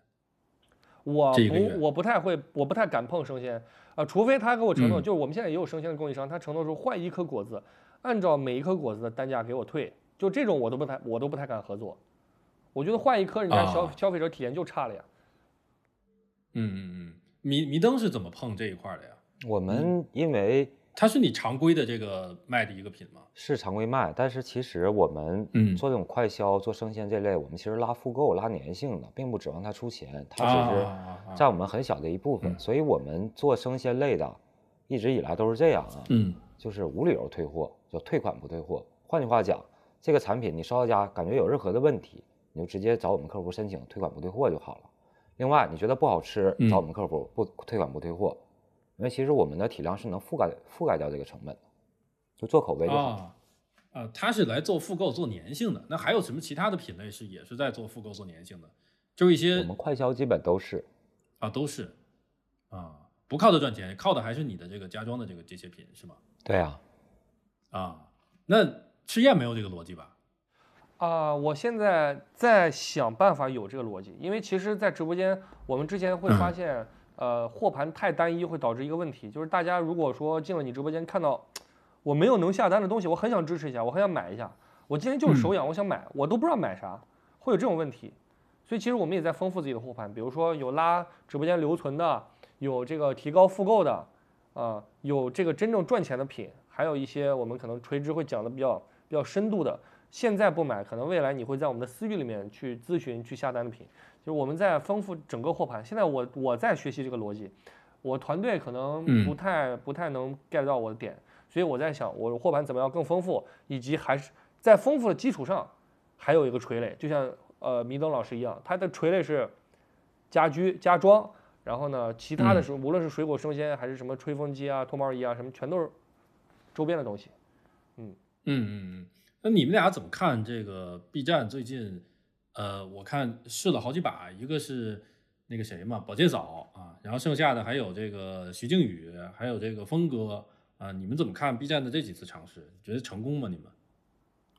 [SPEAKER 3] 我不，我不太会，我不太敢碰生鲜啊、除非他给我承诺，
[SPEAKER 2] 嗯
[SPEAKER 3] 就是我们现在也有生鲜的供应商，他承诺说换一颗果子，按照每一颗果子的单价给我退，就这种我都不太，我都不太敢合作。我觉得换一颗，人家消、
[SPEAKER 2] 啊
[SPEAKER 3] 消费者体验就差了呀。
[SPEAKER 2] 嗯嗯嗯，迷迷灯是怎么碰这一块儿的呀？
[SPEAKER 4] 我们因为
[SPEAKER 2] 它是你常规的这个卖的一个品吗？
[SPEAKER 4] 是常规卖，但是其实我们
[SPEAKER 2] 嗯
[SPEAKER 4] 做这种快销、做生鲜这类，我们其实拉复购、拉粘性的，并不指望他出钱，他只是
[SPEAKER 2] 啊啊
[SPEAKER 4] 占我们很小的一部分。
[SPEAKER 2] 嗯
[SPEAKER 4] 所以我们做生鲜类的，一直以来都是这样啊，
[SPEAKER 2] 嗯
[SPEAKER 4] 就是无理由退货，就退款不退货。换句话讲，这个产品你收到家感觉有任何的问题，你就直接找我们客服申请退款不退货就好了。另外，你觉得不好吃，
[SPEAKER 2] 嗯
[SPEAKER 4] 找我们客服不退款不退货，因为其实我们的体量是能覆盖覆盖掉这个成本的，就做口碑就好。
[SPEAKER 2] 啊啊，它是来做复购、做粘性的。那还有什么其他的品类是也是在做复购、做粘性的？就一些我
[SPEAKER 4] 们快销基本都是。
[SPEAKER 2] 啊，都是啊，不靠它赚钱，靠的还是你的这个家装的这个这些品是吗？
[SPEAKER 4] 对啊，
[SPEAKER 2] 啊，那赤焰没有这个逻辑吧？
[SPEAKER 3] 啊、我现在在想办法有这个逻辑，因为其实，在直播间我们之前会发现，呃，货盘太单一会导致一个问题，就是大家如果说进了你直播间看到我没有能下单的东西，我很想支持一下，我很想买一下，我今天就是手痒，我想买，我都不知道买啥，会有这种问题。所以其实我们也在丰富自己的货盘，比如说有拉直播间留存的，有这个提高复购的，啊、有这个真正赚钱的品，还有一些我们可能垂直会讲的比较比较深度的，现在不买，可能未来你会在我们的私域里面去咨询、去下单的品，就是我们在丰富整个货盘。现在我我在学习这个逻辑，我团队可能
[SPEAKER 2] 嗯
[SPEAKER 3] 不太、不太能 get 到我的点，所以我在想，我货盘怎么样更丰富，以及还是在丰富的基础上，还有一个垂类，就像呃米登老师一样，他的垂类是家居家装，然后呢，其他的
[SPEAKER 2] 时
[SPEAKER 3] 候无论是水果生鲜还是什么吹风机啊、脱毛仪啊，什么全都是周边的东西。
[SPEAKER 2] 嗯嗯嗯嗯，那你们俩怎么看这个 B 站最近？呃，我看试了好几把，一个是那个谁嘛，宝剑嫂啊，然后剩下的还有这个徐静宇，还有这个峰哥啊，你们怎么看 B 站的这几次尝试？觉得成功吗？你们？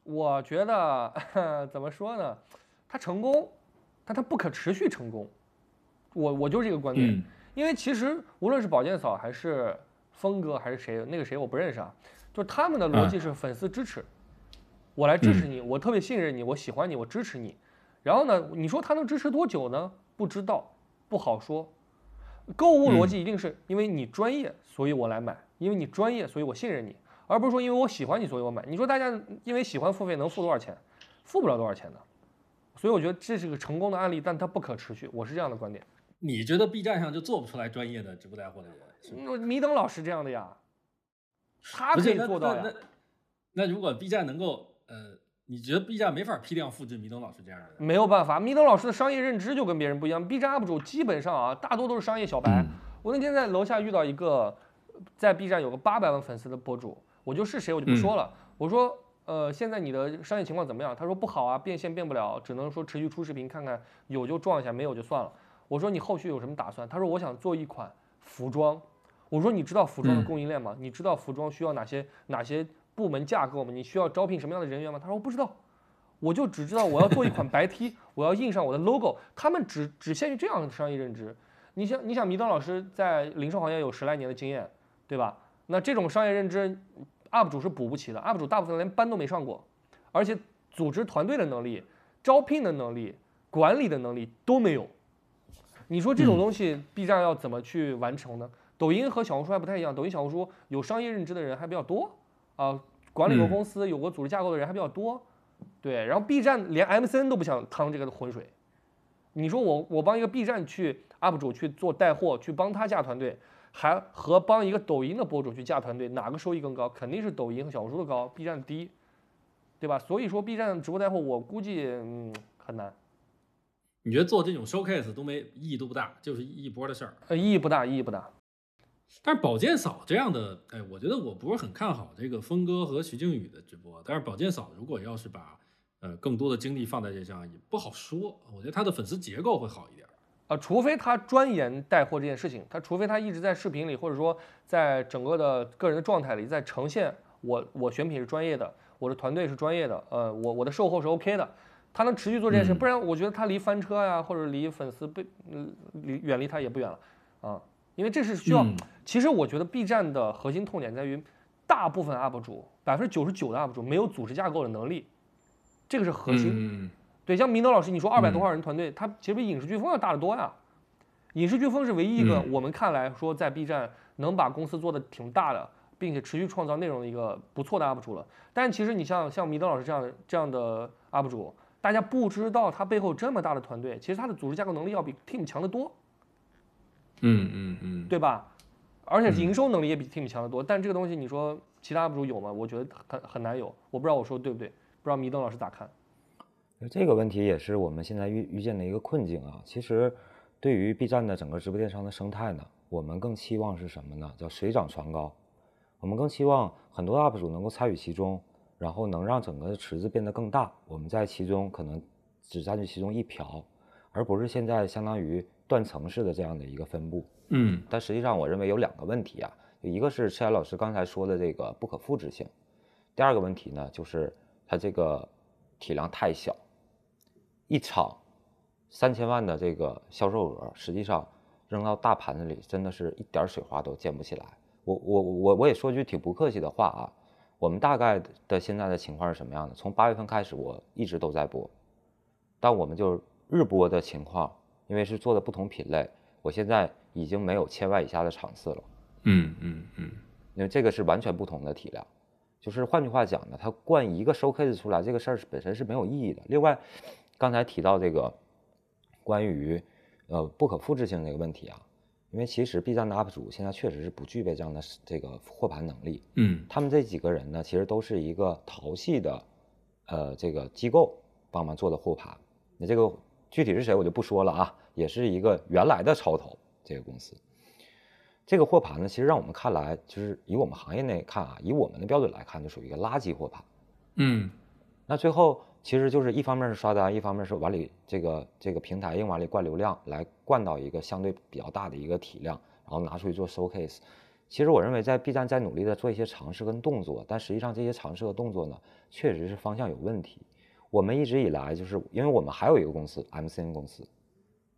[SPEAKER 3] 我觉得 怎么说呢？它成功，但它不可持续成功。我我就是这个观点，
[SPEAKER 2] 嗯
[SPEAKER 3] 因为其实无论是宝剑嫂还是峰哥还是谁，那个谁我不认识啊，就是他们的逻辑是粉丝支持，我来支持你，我特别信任你，我喜欢你，我支持你。然后呢，你说他能支持多久呢？不知道，不好说。购物逻辑一定是因为你专业，所以我来买；因为你专业，所以我信任你，而不是说因为我喜欢你，所以我买。你说大家因为喜欢付费能付多少钱？付不了多少钱的。所以我觉得这是个成功的案例，但它不可持续。我是这样的观点。
[SPEAKER 2] 你觉得 B 站上就做不出来专业的直播带货的人？是吗
[SPEAKER 3] 嗯米登老师这样的呀，他可以做到呀
[SPEAKER 2] 那。那那如果 B 站能够呃，你觉得 B 站没法批量复制米登老师这样的人？
[SPEAKER 3] 没有办法，米登老师的商业认知就跟别人不一样。B 站 UP 主基本上啊，大多都是商业小白。
[SPEAKER 2] 嗯
[SPEAKER 3] 我那天在楼下遇到一个在 B 站有个八百万粉丝的博主，我就是谁我就不说了。我说，呃，现在你的商业情况怎么样？他说不好啊，变现变不了，只能说持续出视频看看，有就撞一下，没有就算了。我说你后续有什么打算？他说我想做一款服装。我说你知道服装的
[SPEAKER 2] 嗯
[SPEAKER 3] 供应链吗？你知道服装需要哪些哪些部门架构吗？你需要招聘什么样的人员吗？他说我不知道。我就只知道我要做一款白 T，我要印上我的 logo，他们只只限于这样的商业认知。你想，你想，米登老师在零售行业有十来年的经验，对吧？那这种商业认知，UP 主是补不齐的，UP 主大部分连班都没上过，而且组织团队的能力、招聘的能力、管理的能力都没有。你说这种东西，B 站要怎么去完成呢？抖音和小红书还不太一样，抖音、小红书有商业认知的人还比较多啊、管理过
[SPEAKER 2] 嗯
[SPEAKER 3] 公司、有过组织架构的人还比较多。对，然后 B 站连 MCN 都不想趟这个浑水。你说我我帮一个 B 站去 UP 主去做带货，去帮他架团队，还和帮一个抖音的博主去架团队，哪个收益更高？肯定是抖音和小红书的高，B 站低，对吧？所以说 B 站直播带货，我估计嗯很难，
[SPEAKER 2] 你觉得做这种 showcase 都没意义都不大，就是一波的事儿。
[SPEAKER 3] 呃，意义不大，意义不大。
[SPEAKER 2] 但是宝剑嫂这样的，哎，我觉得我不是很看好这个峰哥和徐静宇的直播。但是宝剑嫂如果要是把呃更多的精力放在这上，也不好说。我觉得他的粉丝结构会好一点。
[SPEAKER 3] 啊，除非他专研带货这件事情，他除非他一直在视频里，或者说在整个的个人的状态里，在呈现我我选品是专业的，我的团队是专业的，呃，我我的售后是 OK 的，他能持续做这件事，
[SPEAKER 2] 嗯
[SPEAKER 3] 不然我觉得他离翻车呀，或者离粉丝被嗯离远离他也不远了啊，因为这是需要。
[SPEAKER 2] 嗯
[SPEAKER 3] 其实我觉得 B 站的核心痛点在于，大部分 UP 主，百分之九十九的 UP 主没有组织架构的能力，这个是核心。
[SPEAKER 2] 嗯
[SPEAKER 3] 对，像明德老师，你说二百多
[SPEAKER 2] 嗯
[SPEAKER 3] 号人团队，他其实比影视飓风要大得多呀。影视飓风是唯一一个
[SPEAKER 2] 嗯
[SPEAKER 3] 我们看来说在 B 站能把公司做的挺大的，并且持续创造内容的一个不错的 UP 主了。但其实你像像明德老师这样的这样的 UP 主，大家不知道他背后这么大的团队，其实他的组织架构能力要比 Team 强得多，
[SPEAKER 2] 嗯嗯嗯，
[SPEAKER 3] 对吧？而且
[SPEAKER 2] 嗯
[SPEAKER 3] 营收能力也比 Team 强得多。但这个东西你说其他 UP 主有吗？我觉得很很难有。我不知道我说对不对，不知道迷登老师咋看？
[SPEAKER 4] 这个问题也是我们现在遇遇见的一个困境啊。其实，对于 B 站的整个直播电商的生态呢，我们更期望是什么呢？叫水涨船高。我们更希望很多 UP 主能够参与其中，然后能让整个的池子变得更大。我们在其中可能只占据其中一瓢，而不是现在相当于断层式的这样的一个分布。
[SPEAKER 2] 嗯
[SPEAKER 4] 但实际上，我认为有两个问题啊，一个是赤岩老师刚才说的这个不可复制性，第二个问题呢，就是它这个体量太小，一场三千万的这个销售额，实际上扔到大盘子里，真的是一点水花都溅不起来。我我我我也说句挺不客气的话啊，我们大概的现在的情况是什么样的？从八月份开始，我一直都在播，但我们就日播的情况，因为是做的不同品类，我现在已经没有千万以下的场次了。
[SPEAKER 2] 嗯嗯嗯
[SPEAKER 4] 因为这个是完全不同的体量，就是换句话讲呢，它灌一个 showcase 出来，这个事儿是本身是没有意义的。另外，刚才提到这个关于呃不可复制性这个问题啊，因为其实 B 站的 UP 主现在确实是不具备这样的这个货盘能力，
[SPEAKER 2] 嗯
[SPEAKER 4] 他们这几个人呢，其实都是一个淘系的呃这个机构，帮忙做的货盘。那这个具体是谁我就不说了啊，也是一个原来的超投这个公司。这个货盘呢，其实让我们看来，就是以我们行业内看啊，以我们的标准来看，就属于一个垃圾货盘。
[SPEAKER 2] 嗯，
[SPEAKER 4] 那最后其实就是一方面是刷单，一方面是往里这个这个平台硬往里灌流量，来灌到一个相对比较大的一个体量，然后拿出去做 showcase。其实我认为在 B 站在努力的做一些尝试跟动作，但实际上这些尝试和动作呢，确实是方向有问题。我们一直以来就是因为我们还有一个公司 MCN 公司，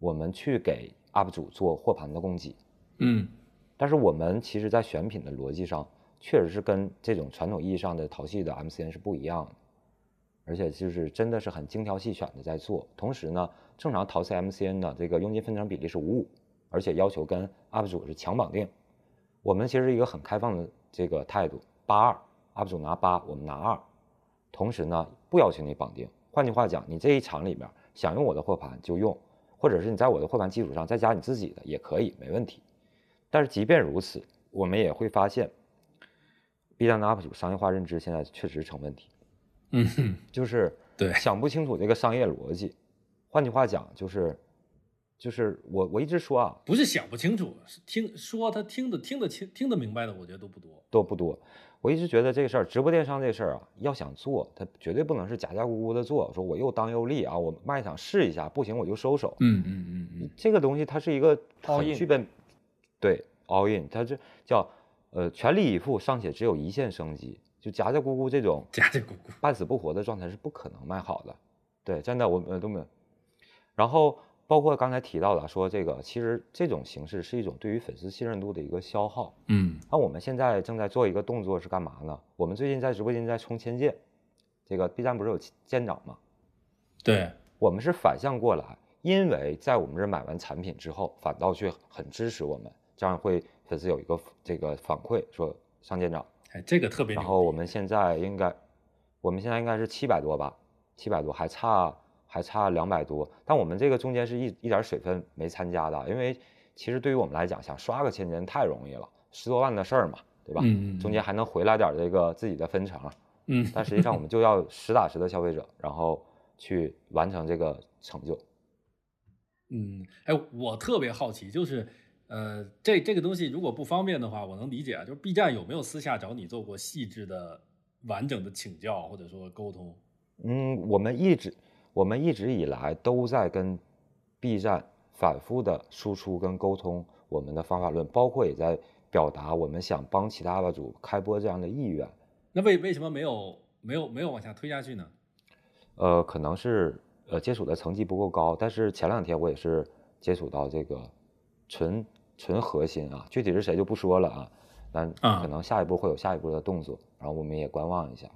[SPEAKER 4] 我们去给 UP 主做货盘的供给。
[SPEAKER 2] 嗯。
[SPEAKER 4] 但是我们其实，在选品的逻辑上，确实是跟这种传统意义上的淘系的 MCN 是不一样的，而且就是真的是很精挑细选的在做。同时呢，正常淘系 MCN 的这个佣金分成比例是五五，而且要求跟 UP 主是强绑定。我们其实一个很开放的这个态度，八二 UP 主拿八，我们拿二，同时呢不要求你绑定。换句话讲，你这一场里面想用我的货盘就用，或者是你在我的货盘基础上再加你自己的也可以，没问题。但是即便如此，我们也会发现，B 站的 UP 主商业化认知现在确实成问题。
[SPEAKER 2] 嗯，
[SPEAKER 4] 就是
[SPEAKER 2] 对
[SPEAKER 4] 想不清楚这个商业逻辑。换句话讲，就是就是我我一直说啊，
[SPEAKER 2] 不是想不清楚，是听说他听得听得清听得明白的，我觉得都不多，
[SPEAKER 4] 都不多。我一直觉得这个事儿，直播电商这事儿啊，要想做，它绝对不能是假假咕咕的做，说我又当又立啊，我卖场试一下，不行我就收手。
[SPEAKER 2] 嗯嗯嗯嗯，
[SPEAKER 4] 这个东西它是一个很具备。对，all in，它这叫呃全力以赴，尚且只有一线生机，就夹夹咕咕这种
[SPEAKER 2] 夹夹咕咕
[SPEAKER 4] 半死不活的状态是不可能卖好的。对，真的我们都没有。然后包括刚才提到的，说这个其实这种形式是一种对于粉丝信任度的一个消耗。
[SPEAKER 2] 嗯，
[SPEAKER 4] 那我们现在正在做一个动作是干嘛呢？我们最近在直播间在冲千件，这个 B 站不是有舰长吗？
[SPEAKER 2] 对，
[SPEAKER 4] 我们是反向过来，因为在我们这买完产品之后，反倒去很支持我们。这样会粉丝有一个这个反馈说上舰长，
[SPEAKER 2] 哎，这个特别。
[SPEAKER 4] 然后我们现在应该，我们现在应该是七百多吧，七百多还差还差两百多，但我们这个中间是一一点水分没参加的，因为其实对于我们来讲，想刷个千件太容易了，十多万的事儿嘛，对吧？
[SPEAKER 2] 嗯
[SPEAKER 4] 中间还能回来点这个自己的分成，
[SPEAKER 2] 嗯。
[SPEAKER 4] 但实际上我们就要实打实的消费者，然后去完成这个成就。
[SPEAKER 2] 嗯，哎，我特别好奇，就是。呃，这这个东西如果不方便的话，我能理解啊。就是 B 站有没有私下找你做过细致的、完整的请教或者说沟通？
[SPEAKER 4] 嗯，我们一直我们一直以来都在跟 B 站反复的输出跟沟通我们的方法论，包括也在表达我们想帮其他 UP 主开播这样的意愿。
[SPEAKER 2] 那为为什么没有没有没有往下推下去呢？
[SPEAKER 4] 呃，可能是呃接触的层级不够高，但是前两天我也是接触到这个纯。纯核心啊，具体是谁就不说了啊，那可能下一步会有下一步的动作，然后我们也观望一下。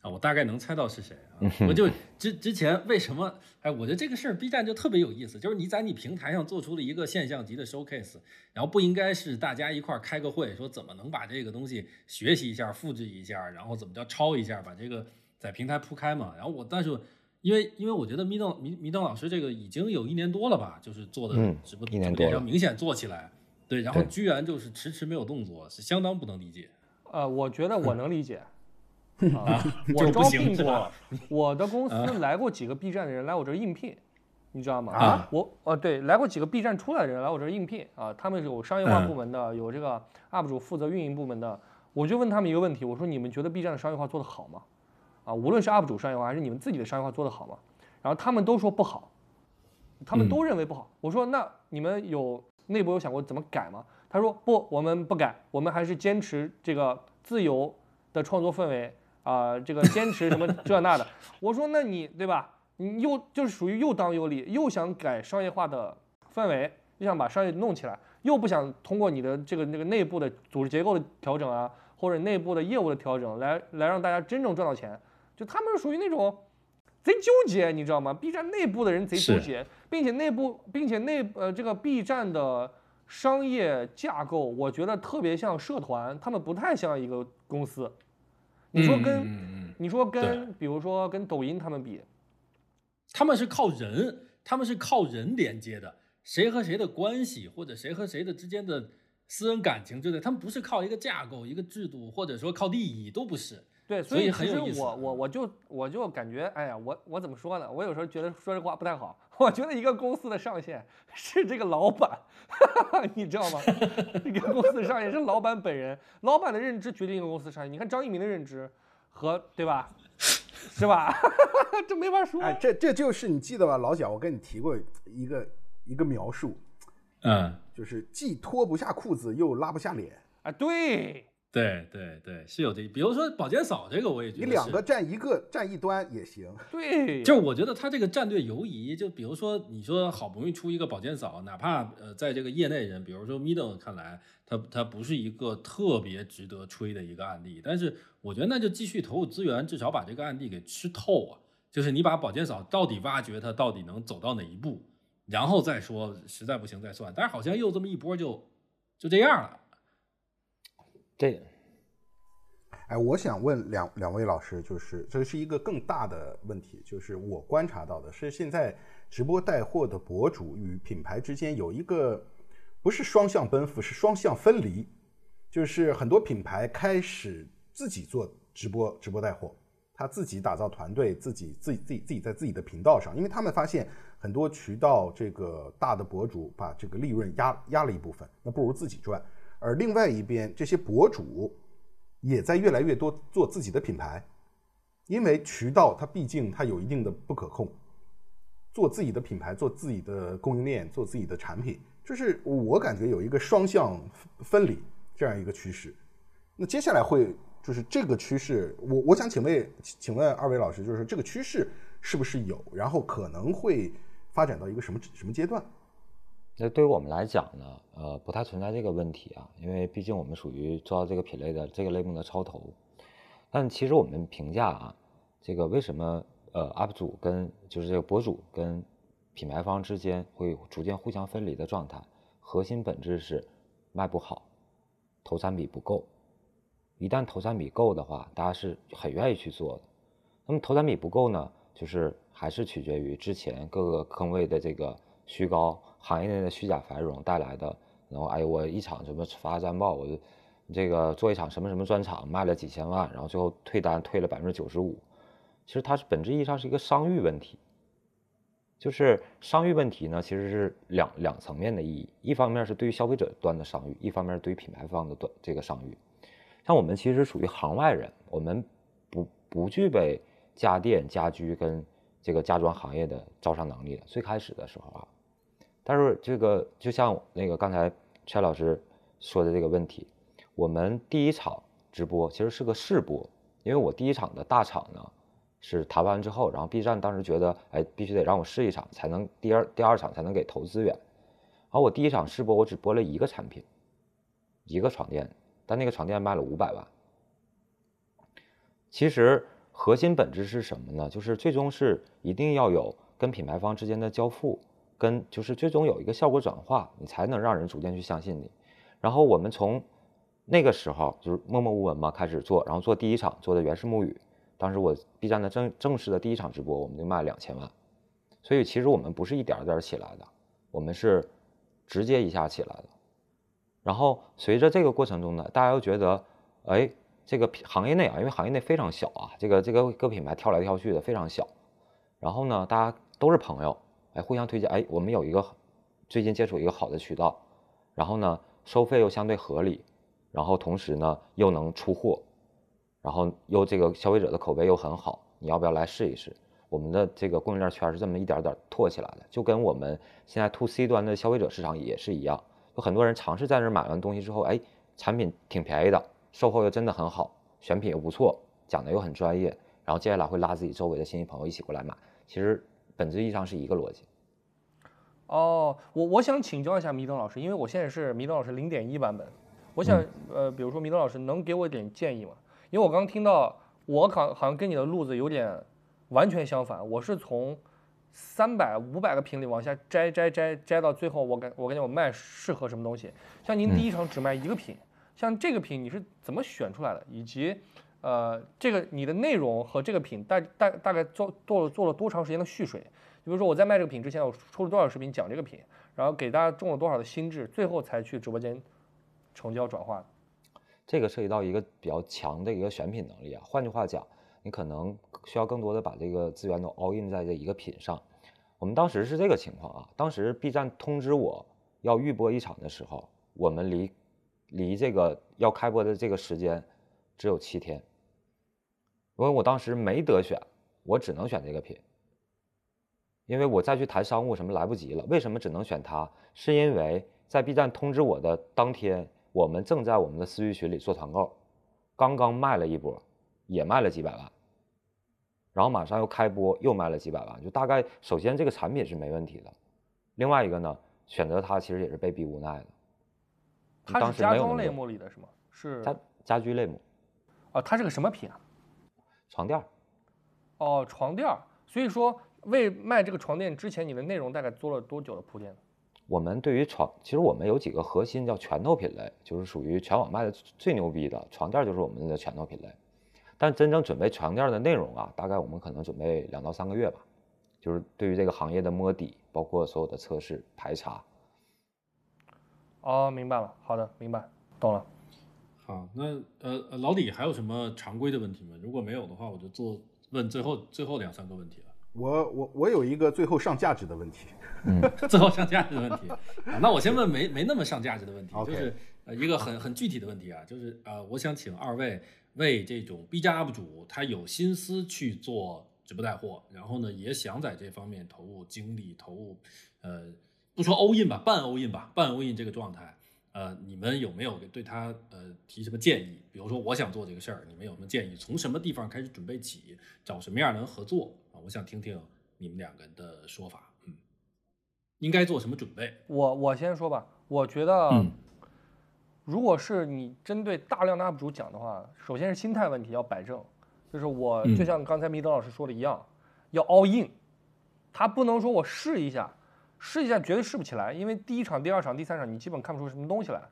[SPEAKER 2] 啊，我大概能猜到是谁啊，我就之之前为什么？哎，我觉得这个事儿 B 站就特别有意思，就是你在你平台上做出了一个现象级的 showcase，然后不应该是大家一块儿开个会，说怎么能把这个东西学习一下、复制一下，然后怎么叫抄一下，把这个在平台铺开嘛？然后我但是因为因为我觉得迷登迷迷登老师这个已经有一年多了吧，就是做的直播
[SPEAKER 4] 一年多
[SPEAKER 2] 要明显做起来。对，然后居然就是迟迟没有动作，是相当不能理解。
[SPEAKER 3] 呃，我觉得我能理解。啊，我招聘过，我的公 司来过几个 B 站的人来我这儿应聘，你知道吗？
[SPEAKER 2] 啊，
[SPEAKER 3] 我呃对，来过几个 B 站出来的人来我这儿应聘啊，他们有商业化部门的，有这个 UP 主负责运营部门的。我就问他们一个问题，我说你们觉得 B 站的商业化做得好吗？啊，无论是 UP 主商业化还是你们自己的商业化做得好吗？然后他们都说不好，他们都认为不好。我说那你们有？内部有想过怎么改吗？他说不，我们不改，我们还是坚持这个自由的创作氛围啊，这个坚持什么 这那的。我说那你对吧？你又就是属于又当又立，又想改商业化的氛围，又想把商业弄起来，又不想通过你的这个那个内部的组织结构的调整啊，或者内部的业务的调整来来让大家真正赚到钱。就他们是属于那种贼纠结，你知道吗？B 站内部的人贼纠结。并且内部，并且内呃，这个 B 站的商业架构，我觉得特别像社团，他们不太像一个公司。你说跟，你说跟，比如说跟抖音他们比，
[SPEAKER 2] 他们是靠人，他们是靠人连接的，谁和谁的关系，或者谁和谁的之间的私人感情之类，他们不是靠一个架构、一个制度，或者说靠利益，都不是。
[SPEAKER 3] 对，
[SPEAKER 2] 所以
[SPEAKER 3] 以其实我我我就我就感觉，哎呀，我我怎么说呢？我有时候觉得说这话不太好。我觉得一个公司的上限是这个老板，你知道吗？一个公司的上限是老板本人，老板的认知决定一个公司上限。你看张一鸣的认知和对吧？是吧？这没法说。
[SPEAKER 1] 哎，这这就是你记得吧，老蒋，我跟你提过一个一个描述，
[SPEAKER 2] 嗯，
[SPEAKER 1] 就是既脱不下裤子又拉不下脸。
[SPEAKER 3] 啊，对，
[SPEAKER 2] 对对对，是有这，比如说保健嫂这个，我也觉得
[SPEAKER 1] 你两个站一个站一端也行。
[SPEAKER 3] 对，
[SPEAKER 2] 就是我觉得他这个战队游移，就比如说你说好不容易出一个保健嫂，哪怕呃在这个业内人，比如说 Middle 看来，他他不是一个特别值得吹的一个案例，但是我觉得那就继续投入资源，至少把这个案例给吃透啊。就是你把保健嫂到底挖掘他到底能走到哪一步，然后再说实在不行再算。但是好像又这么一波就就这样了。
[SPEAKER 4] 这个
[SPEAKER 1] 哎，我想问两两位老师，就是这是一个更大的问题，就是我观察到的是，现在直播带货的博主与品牌之间有一个不是双向奔赴，是双向分离，就是很多品牌开始自己做直播直播带货，他自己打造团队，自己自己自己自己在自己的频道上，因为他们发现很多渠道这个大的博主把这个利润压压了一部分，那不如自己赚。而另外一边，这些博主也在越来越多做自己的品牌，因为渠道它毕竟它有一定的不可控，做自己的品牌，做自己的供应链，做自己的产品，就是我感觉有一个双向分离这样一个趋势。那接下来会就是这个趋势，我我想请问，请问二位老师，就是这个趋势是不是有，然后可能会发展到一个什么什么阶段？
[SPEAKER 4] 那对于我们来讲呢，呃，不太存在这个问题啊，因为毕竟我们属于做到这个品类的这个类目的超头。但其实我们评价啊，这个为什么呃 UP 主跟就是这个博主跟品牌方之间会逐渐互相分离的状态，核心本质是卖不好，投产比不够。一旦投产比够的话，大家是很愿意去做的。那么投产比不够呢，就是还是取决于之前各个坑位的这个虚高。行业内的虚假繁荣带来的，然后哎，我一场什么发战报，我这个做一场什么什么专场，卖了几千万，然后最后退单退了百分之九十五。其实它是本质意义上是一个商誉问题，就是商誉问题呢，其实是两两层面的意义，一方面是对于消费者端的商誉，一方面是对于品牌方的端这个商誉。像我们其实属于行外人，我们不不具备家电、家居跟这个家装行业的招商能力的。最开始的时候啊。但是这个就像那个刚才蔡老师说的这个问题，我们第一场直播其实是个试播，因为我第一场的大场呢是谈完之后，然后 B 站当时觉得，哎，必须得让我试一场，才能第二第二场才能给投资源。然后我第一场试播，我只播了一个产品，一个床垫，但那个床垫卖了五百万。其实核心本质是什么呢？就是最终是一定要有跟品牌方之间的交付。跟就是最终有一个效果转化，你才能让人逐渐去相信你。然后我们从那个时候就是默默无闻嘛开始做，然后做第一场做的原始木语，当时我 B 站的正正式的第一场直播，我们就卖两千万。所以其实我们不是一点点起来的，我们是直接一下起来的。然后随着这个过程中呢，大家又觉得，哎，这个行业内啊，因为行业内非常小啊，这个这个各品牌跳来跳去的非常小。然后呢，大家都是朋友。哎，互相推荐。哎，我们有一个最近接触一个好的渠道，然后呢，收费又相对合理，然后同时呢又能出货，然后又这个消费者的口碑又很好，你要不要来试一试？我们的这个供应链圈是这么一点点拓起来的，就跟我们现在 to C 端的消费者市场也是一样，有很多人尝试在那买完东西之后，哎，产品挺便宜的，售后又真的很好，选品又不错，讲的又很专业，然后接下来会拉自己周围的亲戚朋友一起过来买，其实。本质意义上是一个逻辑。
[SPEAKER 3] 哦，我我想请教一下迷灯老师，因为我现在是迷灯老师零点一版本，我想呃，比如说迷灯老师能给我一点建议吗？因为我刚听到，我好好像跟你的路子有点完全相反，我是从三百五百个品里往下摘摘摘摘到最后，我感我感觉我卖适合什么东西。像您第一场只卖一个品，像这个品你是怎么选出来的？以及呃，这个你的内容和这个品大大大概做做了做了多长时间的蓄水？比如说我在卖这个品之前，我出了多少视频讲这个品，然后给大家种了多少的心智，最后才去直播间成交转化。
[SPEAKER 4] 这个涉及到一个比较强的一个选品能力啊。换句话讲，你可能需要更多的把这个资源都 all in 在这一个品上。我们当时是这个情况啊，当时 B 站通知我要预播一场的时候，我们离离这个要开播的这个时间只有七天，因为我当时没得选，我只能选这个品，因为我再去谈商务什么来不及了。为什么只能选它？是因为在 B 站通知我的当天，我们正在我们的私域群里做团购，刚刚卖了一波，也卖了几百万。然后马上又开播，又卖了几百万，就大概首先这个产品是没问题的，另外一个呢，选择它其实也是被逼无奈的。
[SPEAKER 3] 它是家装类目里的是吗？是
[SPEAKER 4] 家家居类目，
[SPEAKER 3] 哦，它是个什么品啊？
[SPEAKER 4] 床垫儿，
[SPEAKER 3] 哦，床垫儿。所以说，为卖这个床垫之前，你的内容大概做了多久的铺垫呢？
[SPEAKER 4] 我们对于床，其实我们有几个核心叫拳头品类，就是属于全网卖的最牛逼的床垫，就是我们的拳头品类。但真正准备床垫的内容啊，大概我们可能准备两到三个月吧，就是对于这个行业的摸底，包括所有的测试排查。
[SPEAKER 3] 哦，明白了。好的，明白，懂了。
[SPEAKER 2] 好，那呃呃，老李还有什么常规的问题吗？如果没有的话，我就做问最后最后两三个问题了。
[SPEAKER 1] 我我我有一个最后上价值的问题，嗯
[SPEAKER 2] 最后上价值的问题啊，那我先问没没那么上价值的问题，就是呃一个很很具体的问题啊，就是呃，我想请二位为这种 B 站 UP 主他有心思去做直播带货，然后呢也想在这方面投入精力，投入呃不说 all in 吧，半 all in 吧，半 all in 这个状态。呃，你们有没有对他呃提什么建议？比如说，我想做这个事儿，你们有什么建议？从什么地方开始准备起？找什么样的人合作啊？我想听听你们两个人的说法。嗯，应该做什么准备？
[SPEAKER 3] 我我先说吧，我觉得，
[SPEAKER 2] 嗯
[SPEAKER 3] 如果是你针对大量的 UP 主讲的话，首先是心态问题要摆正，就是我
[SPEAKER 2] 嗯
[SPEAKER 3] 就像刚才米德老师说的一样，要 all in，他不能说我试一下，试一下绝对试不起来，因为第一场、第二场、第三场你基本看不出什么东西来，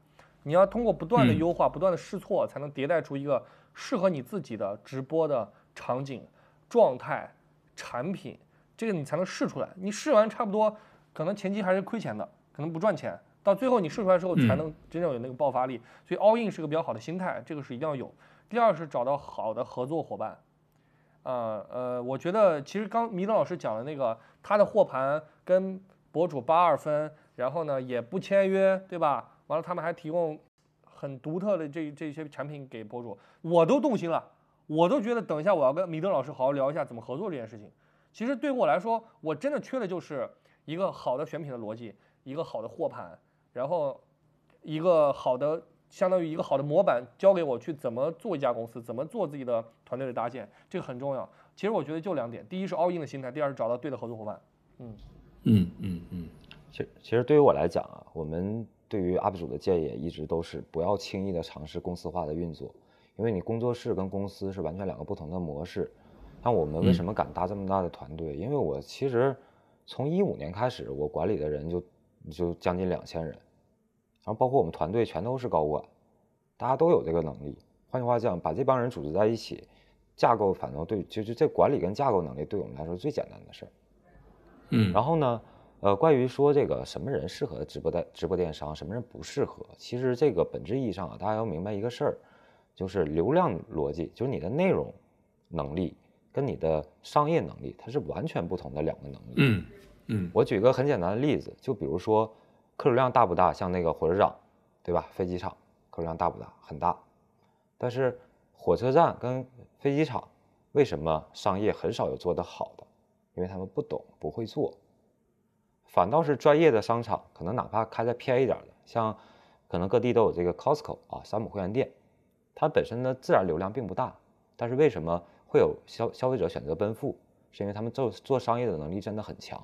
[SPEAKER 3] 你要通过不断的
[SPEAKER 2] 嗯
[SPEAKER 3] 优化、不断的试错，才能迭代出一个适合你自己的直播的场景、状态、产品，这个你才能试出来。你试完差不多，可能前期还是亏钱的，可能不赚钱，到最后你试出来之后
[SPEAKER 2] 嗯
[SPEAKER 3] 才能真正有那个爆发力。所以 all in 是个比较好的心态，这个是一定要有。第二是找到好的合作伙伴。呃呃，我觉得其实刚米德老师讲的那个，他的货盘跟博主八二分，然后呢也不签约，对吧？完了他们还提供很独特的这这些产品给博主，我都动心了，我都觉得等一下我要跟米德老师好好聊一下怎么合作这件事情。其实对于我来说，我真的缺的就是一个好的选品的逻辑，一个好的货盘，然后一个好的相当于一个好的模板交给我去怎么做一家公司，怎么做自己的团队的搭建，这个很重要。其实我觉得就两点，第一是 all in 的心态，第二是找到对的合作伙伴。
[SPEAKER 2] 嗯嗯嗯嗯
[SPEAKER 4] 其实其实对于我来讲啊，我们对于 UP 主的建议一直都是不要轻易的尝试公司化的运作，因为你工作室跟公司是完全两个不同的模式。那我们为什么敢搭这么大的团队？因为我其实从一五年开始，我管理的人就就将近两千人，然后包括我们团队全都是高管，大家都有这个能力。换句话讲，把这帮人组织在一起，架构反正对，就是这管理跟架构能力对我们来说是最简单的事儿。
[SPEAKER 2] 嗯
[SPEAKER 4] 然后呢，呃，关于说这个什么人适合直播带直播电商，什么人不适合，其实这个本质意义上啊，大家要明白一个事儿，就是流量逻辑，就是你的内容能力跟你的商业能力，它是完全不同的两个能力。
[SPEAKER 2] 嗯嗯
[SPEAKER 4] 我举个很简单的例子，就比如说客流量大不大，像那个火车站，对吧？飞机场客流量大不大？很大。但是火车站跟飞机场为什么商业很少有做得好的？因为他们不懂，不会做。反倒是专业的商场，可能哪怕开在偏一点的，像可能各地都有这个 Costco 啊，山姆会员店，它本身的自然流量并不大，但是为什么会有消消费者选择奔赴？是因为他们做做商业的能力真的很强。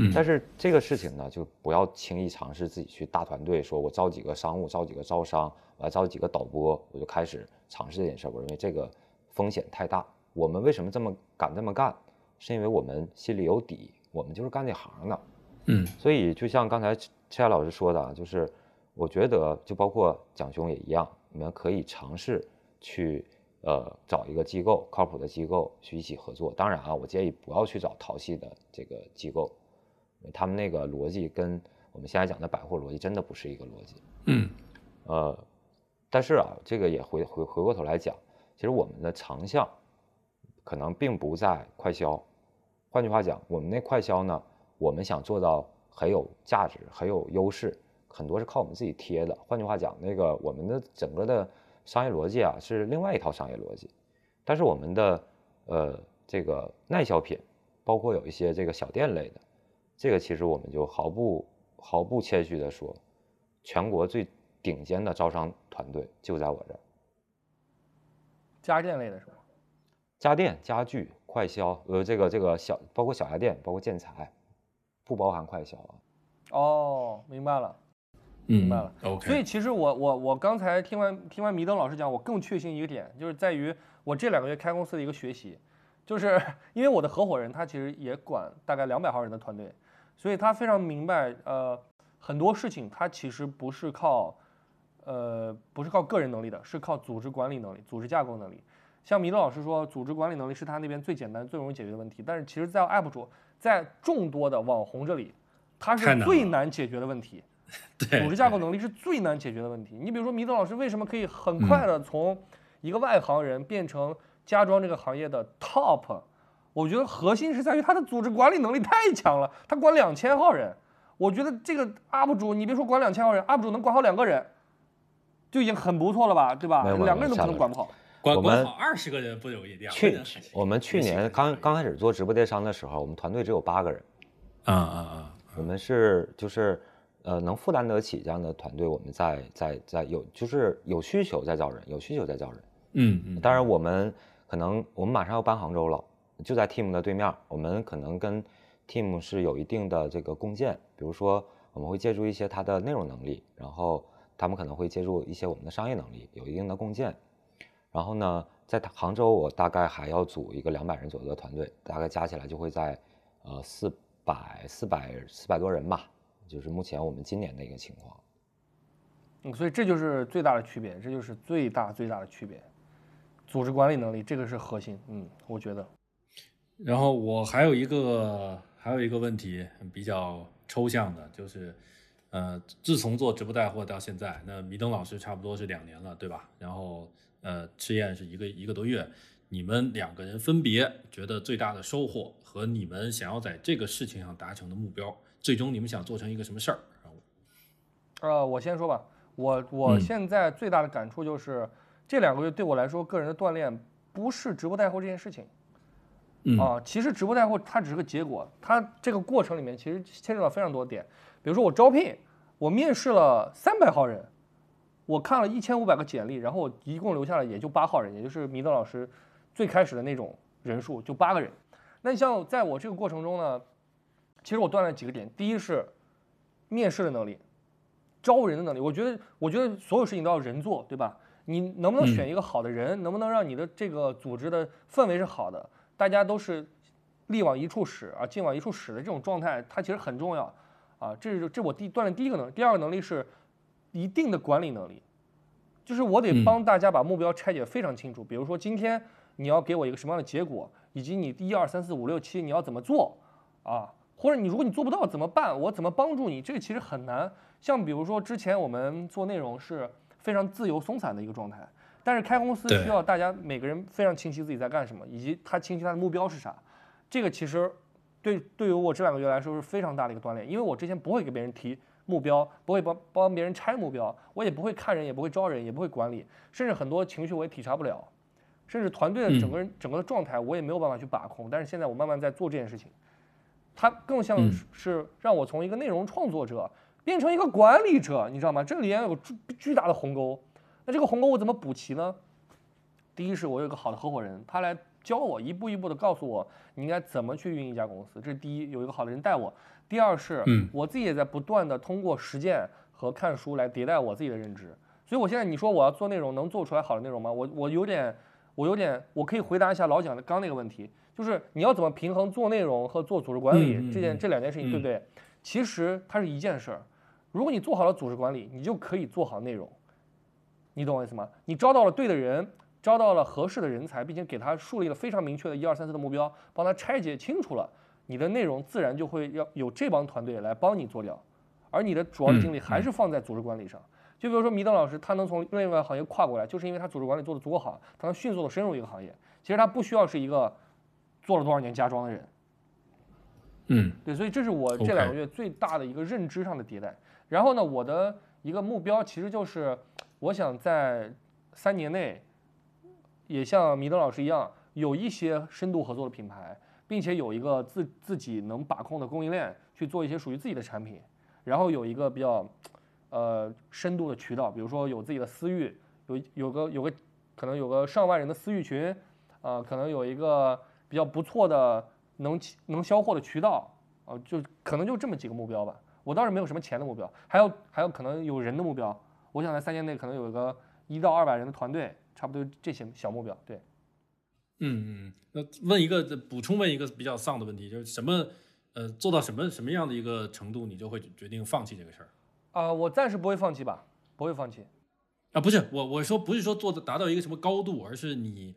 [SPEAKER 2] 嗯
[SPEAKER 4] 但是这个事情呢，就不要轻易尝试自己去大团队，说我招几个商务，招几个招商，我还招几个导播，我就开始尝试这件事。我认为这个风险太大。我们为什么这么敢这么干？是因为我们心里有底，我们就是干这行的。
[SPEAKER 2] 嗯
[SPEAKER 4] 所以就像刚才车亚老师说的啊，就是我觉得就包括蒋兄也一样，你们可以尝试去呃找一个机构靠谱的机构去一起合作。当然啊，我建议不要去找淘系的这个机构，他们那个逻辑跟我们现在讲的百货逻辑真的不是一个逻辑。
[SPEAKER 2] 嗯
[SPEAKER 4] 呃，但是啊，这个也回回回过头来讲，其实我们的长项可能并不在快销。换句话讲，我们那快销呢，我们想做到很有价值、很有优势，很多是靠我们自己贴的。换句话讲，那个我们的整个的商业逻辑啊，是另外一套商业逻辑。但是我们的呃这个耐销品，包括有一些这个小店类的，这个其实我们就毫不毫不谦虚的说，全国最顶尖的招商团队就在我这儿。
[SPEAKER 3] 家电类的是吗？
[SPEAKER 4] 家电、家具、快销，呃，这个这个小，包括小家电，包括建材，不包含快销啊。
[SPEAKER 3] 哦，明白了。
[SPEAKER 2] 明
[SPEAKER 3] 明白了。
[SPEAKER 2] OK，
[SPEAKER 3] 所以其实我我我刚才听完听完米登老师讲，我更确信一个点，就是在于我这两个月开公司的一个学习，就是 因为我的合伙人他其实也管大概两百号人的团队，所以他非常明白，呃，很多事情他其实不是靠，呃，不是靠个人能力的，是靠组织管理能力、组织架构能力。像米登老师说，组织管理能力是他那边最简单、最容易解决的问题，但是其实，在 UP 主，在众多的网红这里，他是最难解决的问题。
[SPEAKER 2] 对
[SPEAKER 3] 组织架构能力是最难解决的问题。你比如说，米德老师为什么可以很快的从一个外行人变成家装这个行业的 top？我觉得核心是在于他的组织管理能力太强了，他管两千号人。我觉得这个 UP 主，你别说管两千号人，UP 主能管好两个人，就已经很不错了吧，对吧两个人都可能管不好。
[SPEAKER 2] 管
[SPEAKER 4] 我们
[SPEAKER 2] 管好二十个人不容易，两个
[SPEAKER 4] 去我们去年刚刚开始做直播电商的时候，我们团队只有八个人，
[SPEAKER 2] 啊啊啊，
[SPEAKER 4] 我们是就是呃能负担得起这样的团队，我们在在在有就是有需求在招人，有需求在招人。
[SPEAKER 2] 嗯嗯，
[SPEAKER 4] 当然，我们可能我们马上要搬杭州了，就在 Team 的对面，我们可能跟 Team 是有一定的这个共建，比如说我们会借助一些它的内容能力，然后他们可能会借助一些我们的商业能力，有一定的共建。然后呢，在杭州我大概还要组一个两百人左右的团队，大概加起来就会在呃四百四百四百多人吧，就是目前我们今年的一个情况。
[SPEAKER 3] 嗯，所以这就是最大的区别，这就是最大最大的区别。组织管理能力这个是核心，嗯，我觉得。
[SPEAKER 2] 然后我还有一个还有一个问题比较抽象的，就是，呃，自从做直播带货到现在，那米登老师差不多是两年了，对吧？然后呃，赤焰是一个一个多月，你们两个人分别觉得最大的收获和你们想要在这个事情上达成的目标，最终你们想做成一个什么事儿？
[SPEAKER 3] 呃，我先说吧，我我
[SPEAKER 2] 嗯。
[SPEAKER 3] 现在最大的感触就是，这两个月对我来说，个人的锻炼不是直播带货这件事情。
[SPEAKER 2] 嗯。
[SPEAKER 3] 啊，其实直播带货它只是个结果，它这个过程里面其实牵扯到非常多点，比如说我招聘，我面试了三百号人，我看了一千五百个简历，然后我一共留下了也就八号人，也就是米德老师最开始的那种人数，就八个人。那你像在我这个过程中呢，其实我锻炼了几个点，第一是面试的能力，招人的能力。我觉得，我觉得所有事情都要人做，对吧？你能不能选一个好的人，能不能让你的这个组织的氛围是好的，大家都是力往一处使啊，劲往一处使的这种状态，它其实很重要啊。这是这我第锻炼第一个能力，第二个能力是一定的管理能力，就是我得
[SPEAKER 2] 嗯
[SPEAKER 3] 帮大家把目标拆解得非常清楚。比如说今天你要给我一个什么样的结果，以及你一二三四五六七你要怎么做啊？或者你如果你做不到怎么办？我怎么帮助你？这个其实很难。像比如说之前我们做内容是非常自由松散的一个状态，但是开公司需要大家每个人非常清晰自己在干什么，以及他清晰他的目标是啥。这个其实对对于我这两个月来说是非常大的一个锻炼，因为我之前不会给别人提目标，不会帮帮别人拆目标，我也不会看人，也不会招人，也不会管理，甚至很多情绪我也体察不了，甚至团队的整个人、整个的状态我也没有办法去把控。但是现在我慢慢在做这件事情，它更像
[SPEAKER 2] 嗯
[SPEAKER 3] 是是让我从一个内容创作者变成一个管理者，你知道吗？这里面有巨巨大的鸿沟。那这个鸿沟我怎么补齐呢？第一是我有一个好的合伙人，他来教我一步一步的告诉我你应该怎么去运营一家公司，这是第一，有一个好的人带我。第二是，
[SPEAKER 2] 嗯
[SPEAKER 3] 我自己也在不断的通过实践和看书来迭代我自己的认知。所以我现在你说我要做内容，能做出来好的内容吗？我我有点，我有点，我可以回答一下老蒋的刚那个问题，就是你要怎么平衡做内容和做组织管理、这件
[SPEAKER 2] 嗯
[SPEAKER 3] 这两件事情，对不对？其实它是一件事儿。如果你做好了组织管理，你就可以做好内容。你懂我意思吗？你招到了对的人，招到了合适的人才，并且给他树立了非常明确的一二三四的目标，帮他拆解清楚了，你的内容自然就会要有这帮团队来帮你做掉，而你的主要的精力还是放在组织管理上。就比如说米登老师，他能从另外一个行业跨过来，就是因为他组织管理做得足够好，他能迅速的深入一个行业。其实他不需要是一个做了多少年家装的人，
[SPEAKER 2] 嗯。
[SPEAKER 3] 对，所以这是我这两个月最大的一个认知上的迭代。然后呢，我的一个目标其实就是，我想在三年内，也像米德老师一样，有一些深度合作的品牌，并且有一个自自己能把控的供应链，去做一些属于自己的产品，然后有一个比较呃深度的渠道，比如说有自己的私域，有有个有个可能有个上万人的私域群，啊、可能有一个比较不错的能起能销货的渠道，啊、就可能就这么几个目标吧。我倒是没有什么钱的目标，还有还有可能有人的目标。我想在三年内可能有一个一到二百人的团队，差不多这些小目标。对，
[SPEAKER 2] 嗯嗯，那问一个补充问一个比较丧的问题，就是什么呃做到什么什么样的一个程度，你就会决定放弃这个事儿
[SPEAKER 3] 啊、我暂时不会放弃吧，不会放弃。
[SPEAKER 2] 啊？不是我我说不是说做的达到一个什么高度，而是你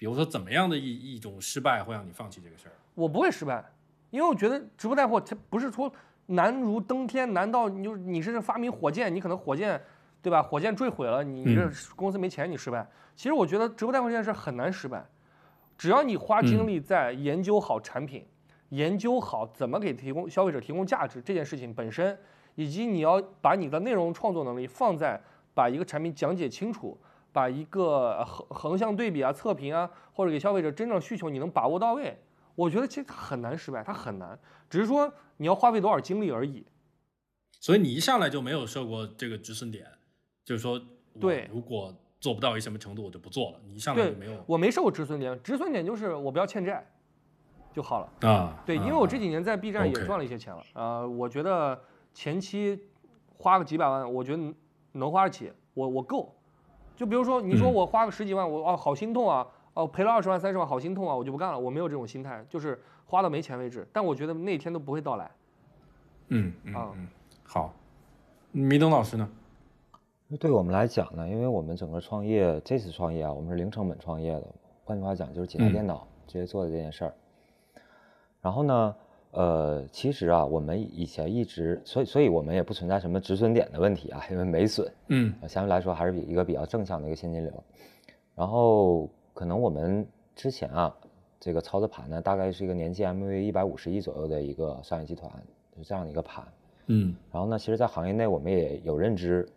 [SPEAKER 2] 比如说怎么样的一一种失败会让你放弃这个事儿？
[SPEAKER 3] 我不会失败，因为我觉得直播带货它不是说难如登天，难道你就你是发明火箭，你可能火箭对吧？火箭坠毁了，你你这公司没钱，你失败。其实我觉得直播带货这件事很难失败，只要你花精力在研究好产品，研究好怎么给提供消费者提供价值这件事情本身，以及你要把你的内容创作能力放在把一个产品讲解清楚，把一个呃横横向对比啊、测评啊，或者给消费者真正需求你能把握到位，我觉得其实它很难失败，它很难，只是说你要花费多少精力而已。
[SPEAKER 2] 所以你一上来就没有设过这个止损点，就是说我
[SPEAKER 3] 对
[SPEAKER 2] 如果做不到一什么程度，我就不做了。你一上来就没有
[SPEAKER 3] 我没设过止损点，止损点就是我不要欠债就好了。
[SPEAKER 2] 啊？
[SPEAKER 3] 对，因为我这几年在 B 站也赚了一些钱了，啊，我觉得前期花个几百万，我觉得能花得起，我我够。就比如说你说
[SPEAKER 2] 嗯
[SPEAKER 3] 我花个十几万，我啊好心痛啊，哦赔了二十万三十万好心痛啊，我就不干了，我没有这种心态，就是花到没钱为止。但我觉得那天都不会到来。
[SPEAKER 2] 嗯嗯
[SPEAKER 3] 啊
[SPEAKER 2] 嗯，好。米东老师呢？
[SPEAKER 4] 对我们来讲呢，因为我们整个创业这次创业啊，我们是零成本创业的，换句话讲就是几台
[SPEAKER 2] 嗯
[SPEAKER 4] 电脑直接做的这件事儿。然后呢，呃，其实啊，我们以前一直，所以所以我们也不存在什么止损点的问题啊，因为没损，
[SPEAKER 2] 嗯
[SPEAKER 4] 呃相对来说还是比一个比较正向的一个现金流。然后可能我们之前啊，这个操的盘呢，大概是一个年绩 MV 一百五十亿左右的一个商业集团，是这样的一个盘。
[SPEAKER 2] 嗯
[SPEAKER 4] 然后呢，其实，在行业内我们也有认知，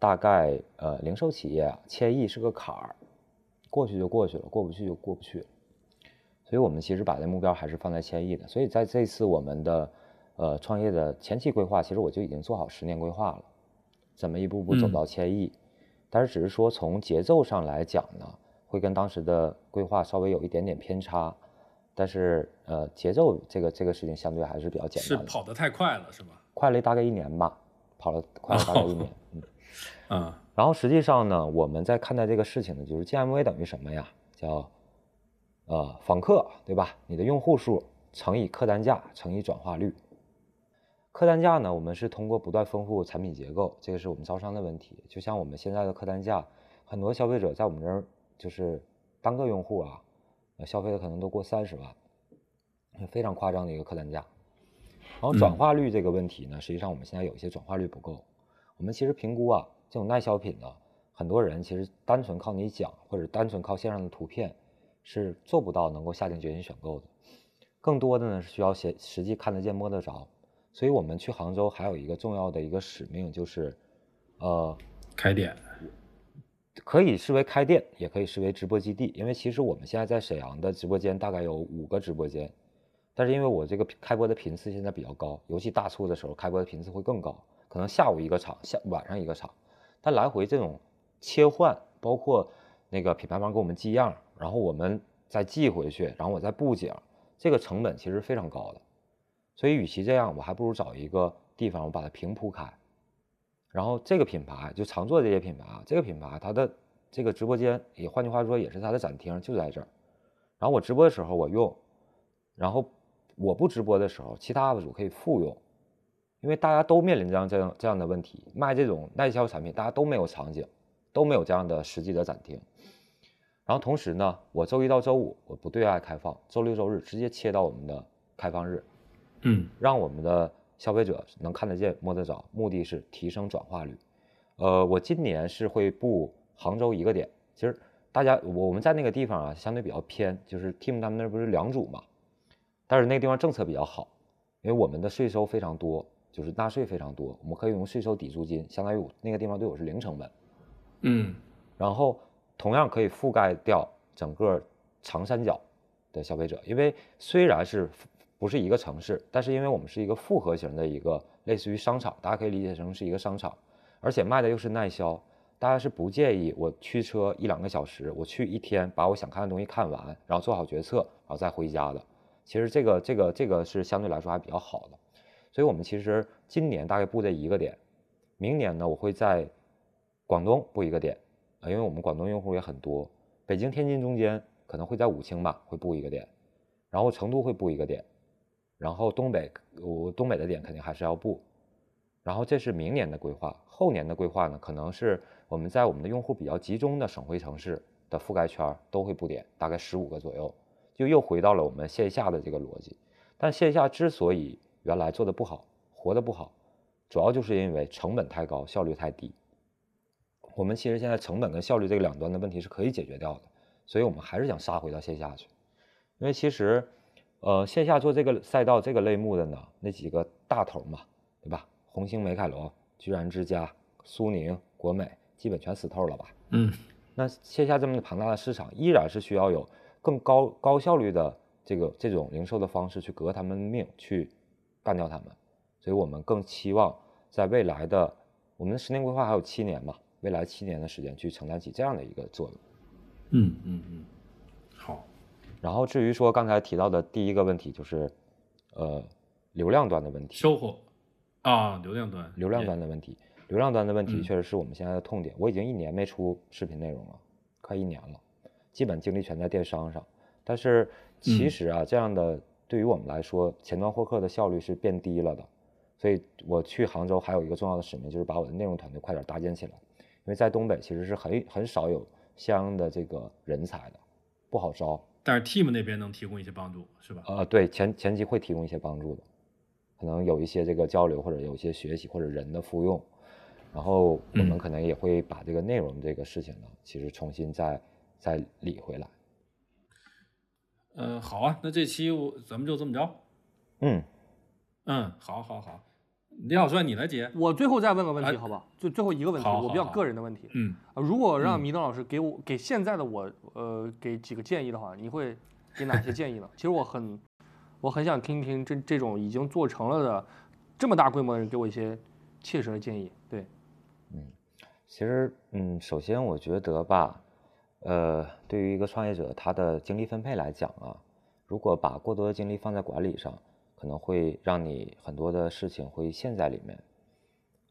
[SPEAKER 4] 大概呃，零售企业啊，千亿是个坎儿，过去就过去了，过不去就过不去了。所以我们其实把这目标还是放在千亿的。所以在这次我们的呃创业的前期规划，其实我就已经做好十年规划了，怎么一步步走
[SPEAKER 2] 嗯
[SPEAKER 4] 到千亿。但是只是说从节奏上来讲呢，会跟当时的规划稍微有一点点偏差。但是呃，节奏这个这个事情相对还是比较简单的。
[SPEAKER 2] 跑得太快了是吗？
[SPEAKER 4] 快了大概一年吧，跑了快了大概一年。嗯，
[SPEAKER 2] 啊
[SPEAKER 4] 然后实际上呢，我们在看待这个事情呢，就是 GMV 等于什么呀？叫呃访客，对吧？你的用户数乘以客单价乘以转化率。客单价呢，我们是通过不断丰富产品结构，这个是我们招商的问题。就像我们现在的客单价，很多消费者在我们这儿就是单个用户啊，呃消费的可能都过三十万，非常夸张的一个客单价。然后转化率这个问题呢，实际上我们现在有一些转化率不够。我们其实评估啊，这种耐销品呢，很多人其实单纯靠你讲，或者单纯靠线上的图片，是做不到能够下定决心选购的。更多的呢是需要实实际看得见、摸得着。所以我们去杭州还有一个重要的一个使命，就是，呃，
[SPEAKER 2] 开店。
[SPEAKER 4] 可以视为开店，也可以视为直播基地。因为其实我们现在在沈阳的直播间大概有五个直播间，但是因为我这个开播的频次现在比较高，尤其大促的时候开播的频次会更高，可能下午一个场，下晚上一个场，但来回这种切换，包括那个品牌方给我们寄样，然后我们再寄回去，然后我再布景，这个成本其实非常高的。所以与其这样，我还不如找一个地方，我把它平铺开。然后这个品牌就常做这些品牌啊，这个品牌它的这个直播间，也换句话说也是它的展厅就在这儿。然后我直播的时候我用，然后我不直播的时候，其他 UP 主可以复用，因为大家都面临这样这样这样的问题，卖这种耐销产品，大家都没有场景，都没有这样的实际的展厅。然后同时呢，我周一到周五我不对外开放，周六周日直接切到我们的开放日，
[SPEAKER 2] 嗯
[SPEAKER 4] 让我们的消费者能看得见、摸得着，目的是提升转化率。呃，我今年是会布杭州一个点。其实大家我我们在那个地方啊，相对比较偏，就是 Team 他们那不是良渚嘛，但是那个地方政策比较好，因为我们的税收非常多，就是纳税非常多，我们可以用税收抵租金，相当于我那个地方对我是零成本。
[SPEAKER 2] 嗯
[SPEAKER 4] 然后同样可以覆盖掉整个长三角的消费者，因为虽然是不是一个城市，但是因为我们是一个复合型的一个类似于商场，大家可以理解成是一个商场，而且卖的又是耐销，大家是不介意我驱车一两个小时，我去一天把我想看的东西看完，然后做好决策，然后再回家的。其实这个这个这个是相对来说还比较好的，所以我们其实今年大概布这一个点，明年呢我会在广东布一个点，啊，因为我们广东用户也很多，北京、天津中间可能会在武清吧，会布一个点，然后成都会布一个点，然后东北我东北的点肯定还是要布，然后这是明年的规划，后年的规划呢，可能是我们在我们的用户比较集中的省会城市的覆盖圈都会布点，大概十五个左右，就又回到了我们线下的这个逻辑。但线下之所以原来做的不好，活的不好，主要就是因为成本太高，效率太低。我们其实现在成本跟效率这个两端的问题是可以解决掉的，所以我们还是想杀回到线下去，因为其实，呃，线下做这个赛道这个类目的呢，那几个大头嘛，对吧？红星美凯龙、居然之家、苏宁、国美，基本全死透了吧？
[SPEAKER 2] 嗯
[SPEAKER 4] 那线下这么庞大的市场，依然是需要有更高高效率的这个这种零售的方式去革他们命，去干掉他们。所以我们更期望在未来的我们的十年规划还有七年嘛，未来七年的时间去承担起这样的一个作用。
[SPEAKER 2] 嗯嗯嗯，好，
[SPEAKER 4] 然后至于说刚才提到的第一个问题，就是呃流量端的问题，
[SPEAKER 2] 收获啊，流量端，
[SPEAKER 4] 流量端的问题，流量端的问题
[SPEAKER 2] 嗯
[SPEAKER 4] 确实是我们现在的痛点。我已经一年没出视频内容了，快一年了，基本精力全在电商上。但是其
[SPEAKER 2] 嗯
[SPEAKER 4] 实啊，这样的对于我们来说，前端获客的效率是变低了的。所以我去杭州还有一个重要的使命，就是把我的内容团队快点搭建起来，因为在东北其实是很很少有相应的这个人才的，不好招。
[SPEAKER 2] 但是 Team 那边能提供一些帮助，是吧？
[SPEAKER 4] 呃，对，前前期会提供一些帮助的，可能有一些这个交流，或者有一些学习，或者人的复用，然后我们
[SPEAKER 2] 嗯
[SPEAKER 4] 可能也会把这个内容这个事情呢，其实重新再再理回来。
[SPEAKER 2] 呃，好啊，那这期我咱们就这么着。
[SPEAKER 4] 嗯，
[SPEAKER 2] 嗯，好，好，好，李小帅你来接。
[SPEAKER 3] 我最后再问个问题，
[SPEAKER 2] 哎
[SPEAKER 3] 好不好？就最后一个问题，我比较个人的问题。
[SPEAKER 2] 嗯，
[SPEAKER 3] 啊如果让
[SPEAKER 2] 嗯
[SPEAKER 3] 米登老师给我给现在的我，呃，给几个建议的话，你会给哪些建议呢？其实我很我很想听听这这种已经做成了的这么大规模的人给我一些切实的建议。对，嗯
[SPEAKER 4] 其实，嗯，首先我觉得吧，呃，对于一个创业者，他的精力分配来讲啊，如果把过多的精力放在管理上，可能会让你很多的事情会陷在里面。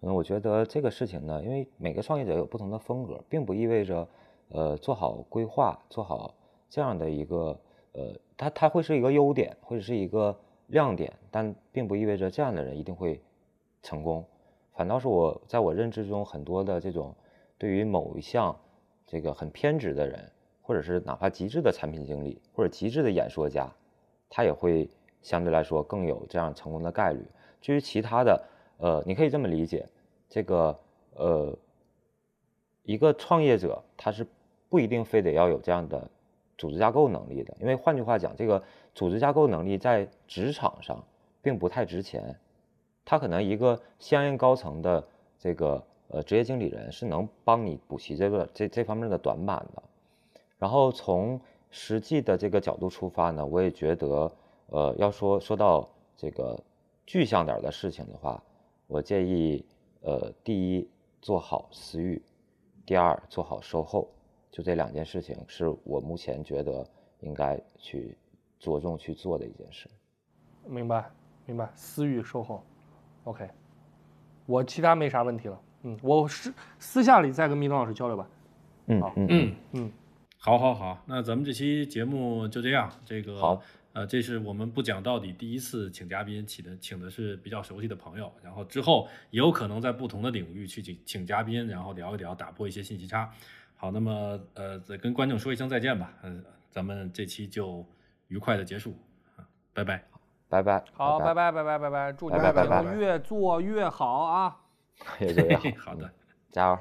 [SPEAKER 4] 嗯，我觉得这个事情呢，因为每个创业者有不同的风格，并不意味着，呃，做好规划，做好这样的一个，呃，它它会是一个优点，或者是一个亮点，但并不意味着这样的人一定会成功。反倒是我在我认知中很多的这种对于某一项这个很偏执的人，或者是哪怕极致的产品经理或者极致的演说家，他也会相对来说更有这样成功的概率。至于其他的，呃，你可以这么理解，这个呃，一个创业者他是不一定非得要有这样的组织架构能力的，因为换句话讲，这个组织架构能力在职场上并不太值钱。他可能一个相应高层的这个呃职业经理人是能帮你补齐这个这这方面的短板的。然后从实际的这个角度出发呢，我也觉得呃要说说到这个具象点儿的事情的话，我建议呃第一做好私域，第二做好售后，就这两件事情是我目前觉得应该去着重去做的一件事。
[SPEAKER 3] 明白明白，私域售后，OK，我其他没啥问题了。嗯，我私私下里再跟米东老师交流吧。好
[SPEAKER 4] 嗯嗯
[SPEAKER 2] 嗯
[SPEAKER 3] 嗯，
[SPEAKER 2] 好，好，好，那咱们这期节目就这样。这个
[SPEAKER 4] 好，
[SPEAKER 2] 呃，这是我们不讲到底第一次请嘉宾，请的请的是比较熟悉的朋友，然后之后也有可能在不同的领域去请请嘉宾，然后聊一聊，打破一些信息差。好，那么呃，再跟观众说一声再见吧。嗯、咱们这期就愉快的结束，啊，拜拜。
[SPEAKER 4] 拜拜。
[SPEAKER 3] 好，拜拜拜拜拜拜，祝你们
[SPEAKER 4] 拜拜拜拜
[SPEAKER 3] 节目越做越好啊！
[SPEAKER 4] 也这样。
[SPEAKER 2] 好的。
[SPEAKER 4] 加油！